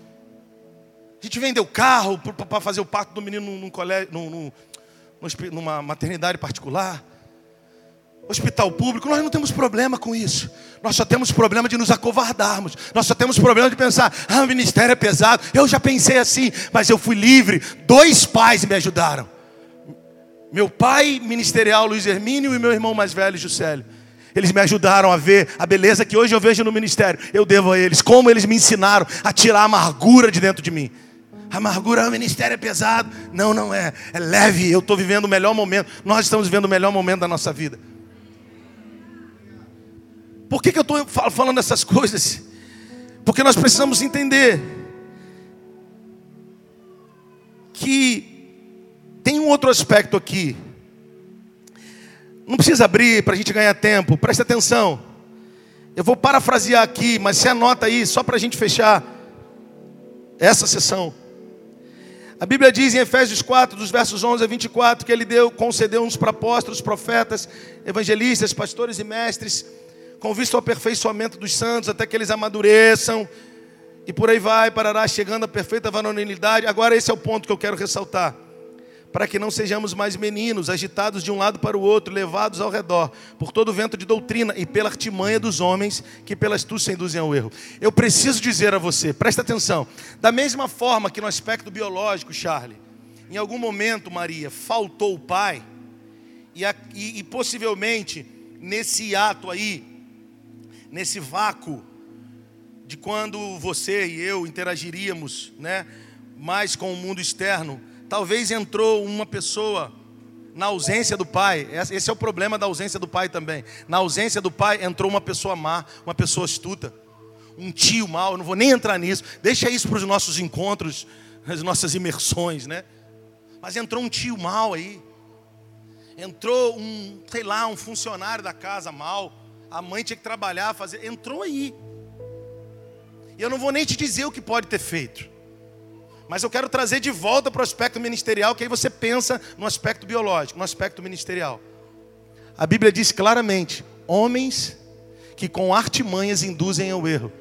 A gente vendeu carro para fazer o parto do menino num, colégio, num, num, numa maternidade particular. Hospital público, nós não temos problema com isso. Nós só temos problema de nos acovardarmos. Nós só temos problema de pensar, ah, o ministério é pesado. Eu já pensei assim, mas eu fui livre. Dois pais me ajudaram. Meu pai ministerial, Luiz Hermínio, e meu irmão mais velho, Juscelio. Eles me ajudaram a ver a beleza que hoje eu vejo no ministério. Eu devo a eles. Como eles me ensinaram a tirar a amargura de dentro de mim. Amargura, o ministério é pesado. Não, não é. É leve. Eu estou vivendo o melhor momento. Nós estamos vivendo o melhor momento da nossa vida. Por que, que eu estou falando essas coisas? Porque nós precisamos entender que tem um outro aspecto aqui. Não precisa abrir para a gente ganhar tempo. Preste atenção. Eu vou parafrasear aqui, mas você anota aí, só para a gente fechar essa sessão. A Bíblia diz em Efésios 4, dos versos 11 a 24, que ele deu, concedeu uns para apóstolos, profetas, evangelistas, pastores e mestres, com visto ao aperfeiçoamento dos santos, até que eles amadureçam, e por aí vai, parará, chegando à perfeita varonilidade. Agora, esse é o ponto que eu quero ressaltar, para que não sejamos mais meninos, agitados de um lado para o outro, levados ao redor, por todo o vento de doutrina e pela artimanha dos homens que pela astúcia induzem ao erro. Eu preciso dizer a você, presta atenção, da mesma forma que no aspecto biológico, Charlie, em algum momento, Maria, faltou o pai, e, e, e possivelmente nesse ato aí, nesse vácuo, de quando você e eu interagiríamos, né, mais com o mundo externo, talvez entrou uma pessoa na ausência do pai. Esse é o problema da ausência do pai também. Na ausência do pai entrou uma pessoa má, uma pessoa astuta, um tio mau. Eu não vou nem entrar nisso. Deixa isso para os nossos encontros, as nossas imersões, né? Mas entrou um tio mau aí. Entrou um, sei lá, um funcionário da casa mal. A mãe tinha que trabalhar, fazer. Entrou aí. E eu não vou nem te dizer o que pode ter feito. Mas eu quero trazer de volta para o aspecto ministerial, que aí você pensa no aspecto biológico, no aspecto ministerial. A Bíblia diz claramente: homens que com artimanhas induzem ao erro.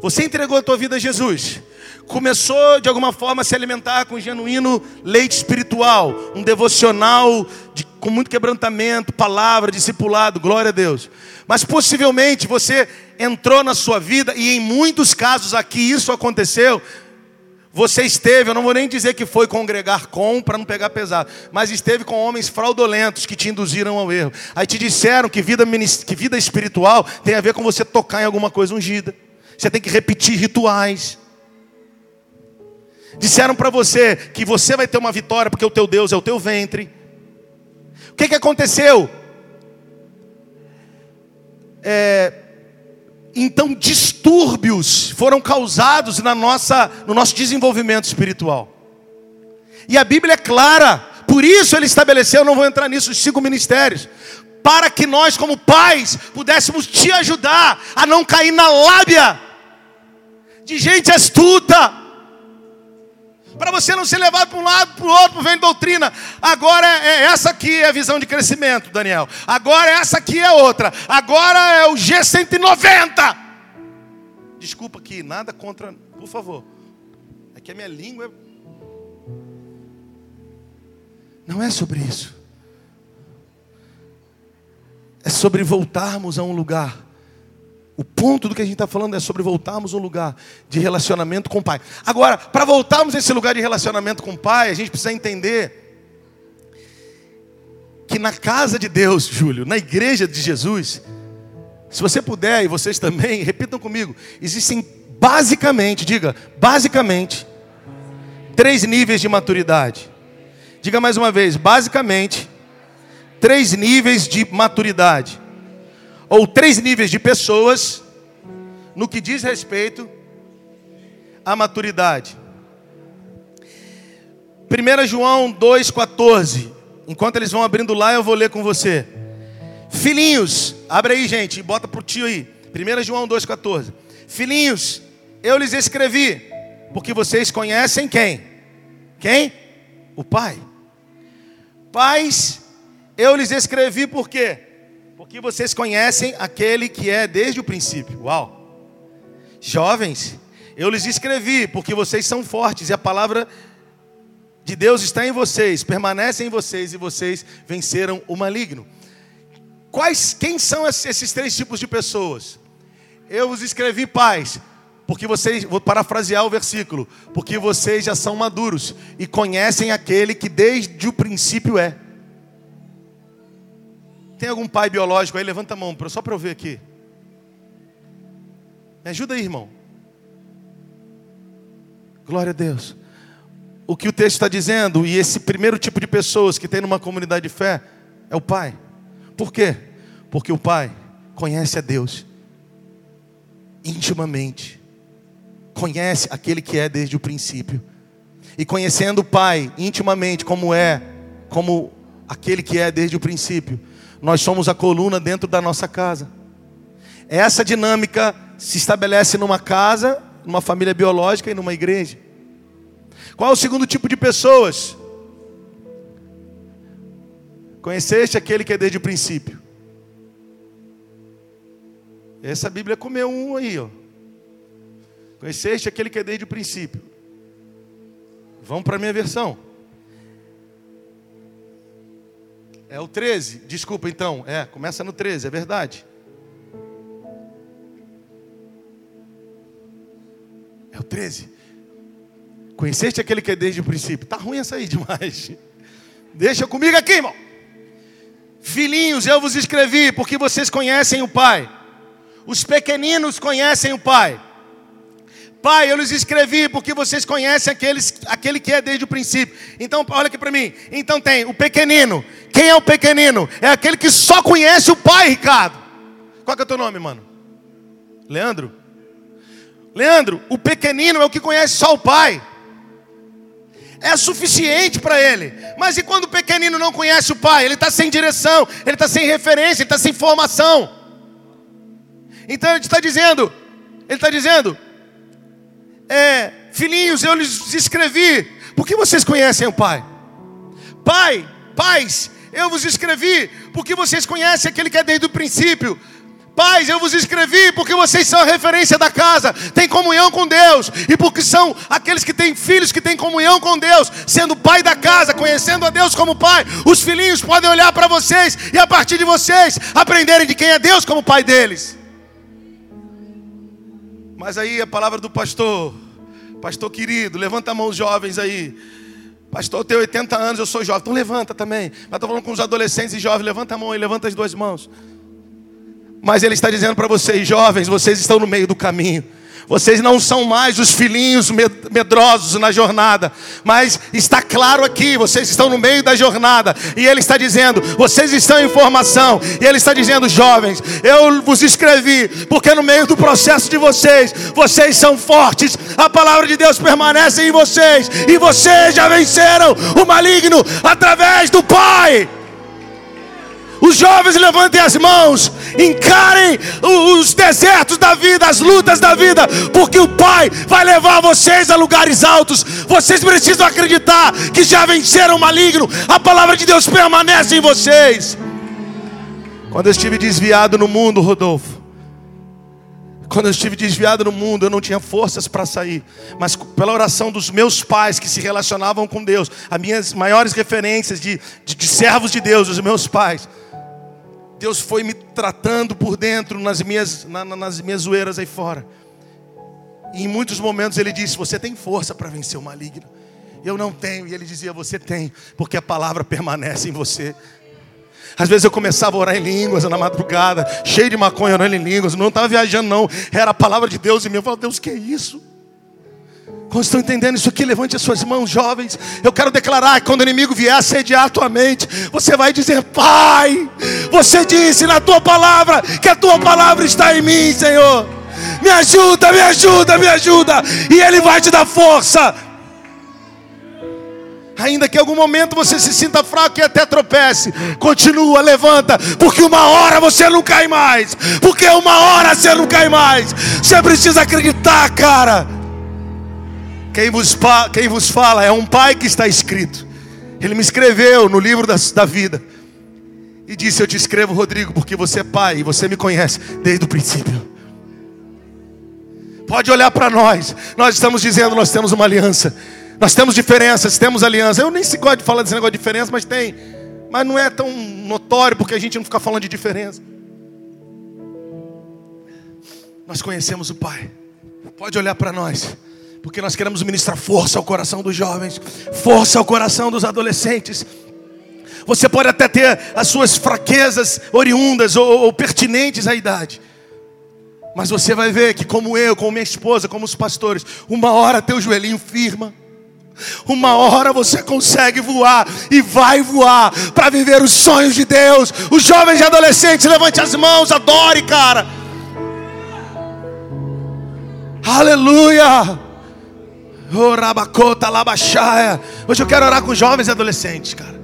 Você entregou a tua vida a Jesus, começou de alguma forma a se alimentar com genuíno leite espiritual, um devocional de, com muito quebrantamento, palavra, discipulado, glória a Deus. Mas possivelmente você entrou na sua vida, e em muitos casos aqui isso aconteceu. Você esteve, eu não vou nem dizer que foi congregar com, para não pegar pesado, mas esteve com homens fraudulentos que te induziram ao erro. Aí te disseram que vida, que vida espiritual tem a ver com você tocar em alguma coisa ungida. Você tem que repetir rituais. Disseram para você que você vai ter uma vitória porque o teu Deus é o teu ventre. O que, que aconteceu? É, então distúrbios foram causados na nossa, no nosso desenvolvimento espiritual. E a Bíblia é clara, por isso ele estabeleceu, não vou entrar nisso, os cinco ministérios, para que nós, como pais, pudéssemos te ajudar a não cair na lábia de gente astuta, para você não ser levado para um lado, para o outro, vem doutrina. Agora é, é essa aqui é a visão de crescimento, Daniel. Agora essa aqui é outra. Agora é o G190. Desculpa aqui, nada contra, por favor. É que a minha língua é... não é sobre isso. É sobre voltarmos a um lugar o ponto do que a gente está falando é sobre voltarmos um lugar de relacionamento com o Pai. Agora, para voltarmos a esse lugar de relacionamento com o Pai, a gente precisa entender que na casa de Deus, Júlio, na igreja de Jesus, se você puder e vocês também, repitam comigo, existem basicamente, diga, basicamente, três níveis de maturidade. Diga mais uma vez, basicamente, três níveis de maturidade ou três níveis de pessoas no que diz respeito à maturidade. 1 João 2,14. Enquanto eles vão abrindo lá, eu vou ler com você. Filhinhos, abre aí, gente, bota pro tio aí. 1 João 2,14. Filhinhos, eu lhes escrevi, porque vocês conhecem quem? Quem? O Pai. Pais, eu lhes escrevi por quê? Porque vocês conhecem aquele que é desde o princípio. Uau! Jovens, eu lhes escrevi, porque vocês são fortes e a palavra de Deus está em vocês, permanece em vocês e vocês venceram o maligno. Quais, quem são esses três tipos de pessoas? Eu vos escrevi pais, porque vocês, vou parafrasear o versículo, porque vocês já são maduros e conhecem aquele que desde o princípio é. Tem algum pai biológico aí? Levanta a mão, só para eu ver aqui. Me ajuda aí, irmão. Glória a Deus. O que o texto está dizendo, e esse primeiro tipo de pessoas que tem numa comunidade de fé, é o pai. Por quê? Porque o pai conhece a Deus intimamente, conhece aquele que é desde o princípio, e conhecendo o pai intimamente, como é, como aquele que é desde o princípio, nós somos a coluna dentro da nossa casa. Essa dinâmica se estabelece numa casa, numa família biológica e numa igreja. Qual é o segundo tipo de pessoas? Conheceste aquele que é desde o princípio. Essa Bíblia comeu um aí, ó. Conheceste aquele que é desde o princípio. Vamos para a minha versão. É o 13. Desculpa então. É, começa no 13, é verdade. É o 13. Conheceste aquele que é desde o princípio. Tá ruim essa aí demais. Deixa comigo aqui, irmão. Filhinhos, eu vos escrevi porque vocês conhecem o Pai. Os pequeninos conhecem o Pai. Pai, eu lhes escrevi porque vocês conhecem aqueles, aquele que é desde o princípio. Então, olha aqui para mim. Então tem o pequenino. Quem é o pequenino? É aquele que só conhece o Pai, Ricardo. Qual que é o teu nome, mano? Leandro? Leandro, o pequenino é o que conhece só o Pai. É suficiente para ele. Mas e quando o pequenino não conhece o Pai? Ele está sem direção, ele está sem referência, ele está sem formação. Então ele está dizendo, ele está dizendo, é, filhinhos, eu lhes escrevi, porque vocês conhecem o Pai. Pai, pais, eu vos escrevi, porque vocês conhecem aquele que é desde o princípio. Pais, eu vos escrevi porque vocês são a referência da casa, têm comunhão com Deus, e porque são aqueles que têm filhos que têm comunhão com Deus, sendo pai da casa, conhecendo a Deus como pai. Os filhinhos podem olhar para vocês e a partir de vocês aprenderem de quem é Deus como pai deles. Mas aí a palavra do pastor, pastor querido, levanta a mão os jovens aí. Pastor, eu tenho 80 anos, eu sou jovem. Então levanta também. Mas estou falando com os adolescentes e jovens, levanta a mão aí, levanta as duas mãos. Mas ele está dizendo para vocês, jovens, vocês estão no meio do caminho. Vocês não são mais os filhinhos medrosos na jornada, mas está claro aqui, vocês estão no meio da jornada, e Ele está dizendo: vocês estão em formação, e Ele está dizendo, jovens, eu vos escrevi, porque no meio do processo de vocês, vocês são fortes, a palavra de Deus permanece em vocês, e vocês já venceram o maligno através do Pai. Os jovens levantem as mãos, encarem os desertos da vida, as lutas da vida, porque o Pai vai levar vocês a lugares altos. Vocês precisam acreditar que já venceram o maligno, a palavra de Deus permanece em vocês. Quando eu estive desviado no mundo, Rodolfo, quando eu estive desviado no mundo, eu não tinha forças para sair. Mas pela oração dos meus pais que se relacionavam com Deus, as minhas maiores referências de, de, de servos de Deus, os meus pais, Deus foi me tratando por dentro nas minhas, na, nas minhas zoeiras aí fora. E em muitos momentos ele disse: Você tem força para vencer o maligno. Eu não tenho. E ele dizia: Você tem, porque a palavra permanece em você. Às vezes eu começava a orar em línguas na madrugada, cheio de maconha orando em línguas. Não estava viajando, não. Era a palavra de Deus em mim. Eu falava: Deus, que é isso? Quando estão entendendo isso aqui, levante as suas mãos, jovens. Eu quero declarar que quando o inimigo vier assediar a tua mente, você vai dizer: Pai, você disse na tua palavra que a tua palavra está em mim, Senhor. Me ajuda, me ajuda, me ajuda. E Ele vai te dar força. Ainda que em algum momento você se sinta fraco e até tropece, continua, levanta, porque uma hora você não cai mais. Porque uma hora você não cai mais. Você precisa acreditar, cara. Quem vos, quem vos fala é um pai que está escrito. Ele me escreveu no livro da, da vida. E disse: Eu te escrevo, Rodrigo, porque você é pai e você me conhece desde o princípio. Pode olhar para nós. Nós estamos dizendo: nós temos uma aliança. Nós temos diferenças, temos aliança. Eu nem se gosto de falar desse negócio de diferença, mas tem. Mas não é tão notório porque a gente não fica falando de diferença. Nós conhecemos o Pai. Pode olhar para nós. Porque nós queremos ministrar força ao coração dos jovens, força ao coração dos adolescentes. Você pode até ter as suas fraquezas oriundas ou, ou pertinentes à idade. Mas você vai ver que, como eu, como minha esposa, como os pastores, uma hora teu joelhinho firma. Uma hora você consegue voar e vai voar para viver os sonhos de Deus. Os jovens e adolescentes, levante as mãos, adore, cara. Aleluia. Hoje eu quero orar com jovens e adolescentes, cara.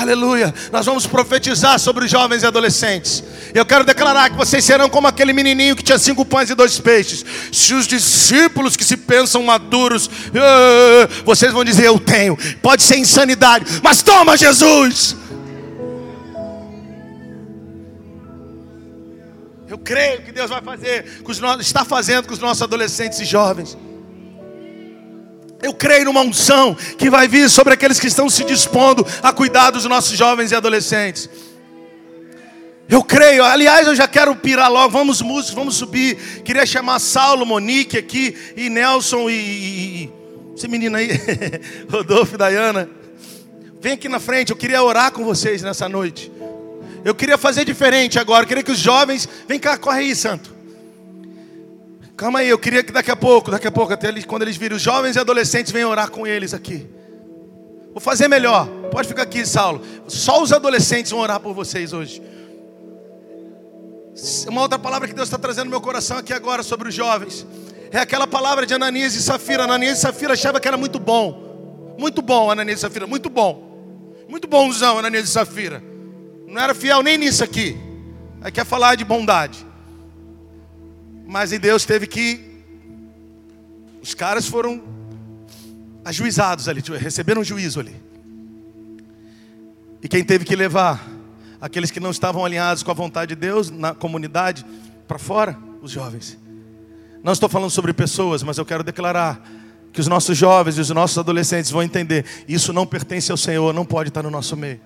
Aleluia. Nós vamos profetizar sobre os jovens e adolescentes. Eu quero declarar que vocês serão como aquele menininho que tinha cinco pães e dois peixes. Se os discípulos que se pensam maduros, ah, vocês vão dizer: Eu tenho. Pode ser insanidade, mas toma, Jesus. Eu creio que Deus vai fazer, está fazendo com os nossos adolescentes e jovens. Eu creio numa unção que vai vir sobre aqueles que estão se dispondo a cuidar dos nossos jovens e adolescentes. Eu creio, aliás, eu já quero pirar logo. Vamos, músicos, vamos subir. Queria chamar Saulo, Monique aqui, e Nelson e. e, e esse menino aí, Rodolfo e Dayana. Vem aqui na frente, eu queria orar com vocês nessa noite. Eu queria fazer diferente agora. Eu queria que os jovens. Vem cá, corre aí, santo. Calma aí, eu queria que daqui a pouco, daqui a pouco, até eles, quando eles virem os jovens e adolescentes, venham orar com eles aqui. Vou fazer melhor. Pode ficar aqui, Saulo. Só os adolescentes vão orar por vocês hoje. Uma outra palavra que Deus está trazendo no meu coração aqui agora sobre os jovens. É aquela palavra de Ananias e Safira. Ananias e Safira achava que era muito bom. Muito bom, Ananias e Safira. Muito bom. Muito bonzão, Ananias e Safira. Não era fiel nem nisso aqui. Aí quer falar de bondade. Mas em Deus teve que. Os caras foram ajuizados ali, receberam um juízo ali. E quem teve que levar aqueles que não estavam alinhados com a vontade de Deus na comunidade para fora, os jovens. Não estou falando sobre pessoas, mas eu quero declarar que os nossos jovens e os nossos adolescentes vão entender: isso não pertence ao Senhor, não pode estar no nosso meio.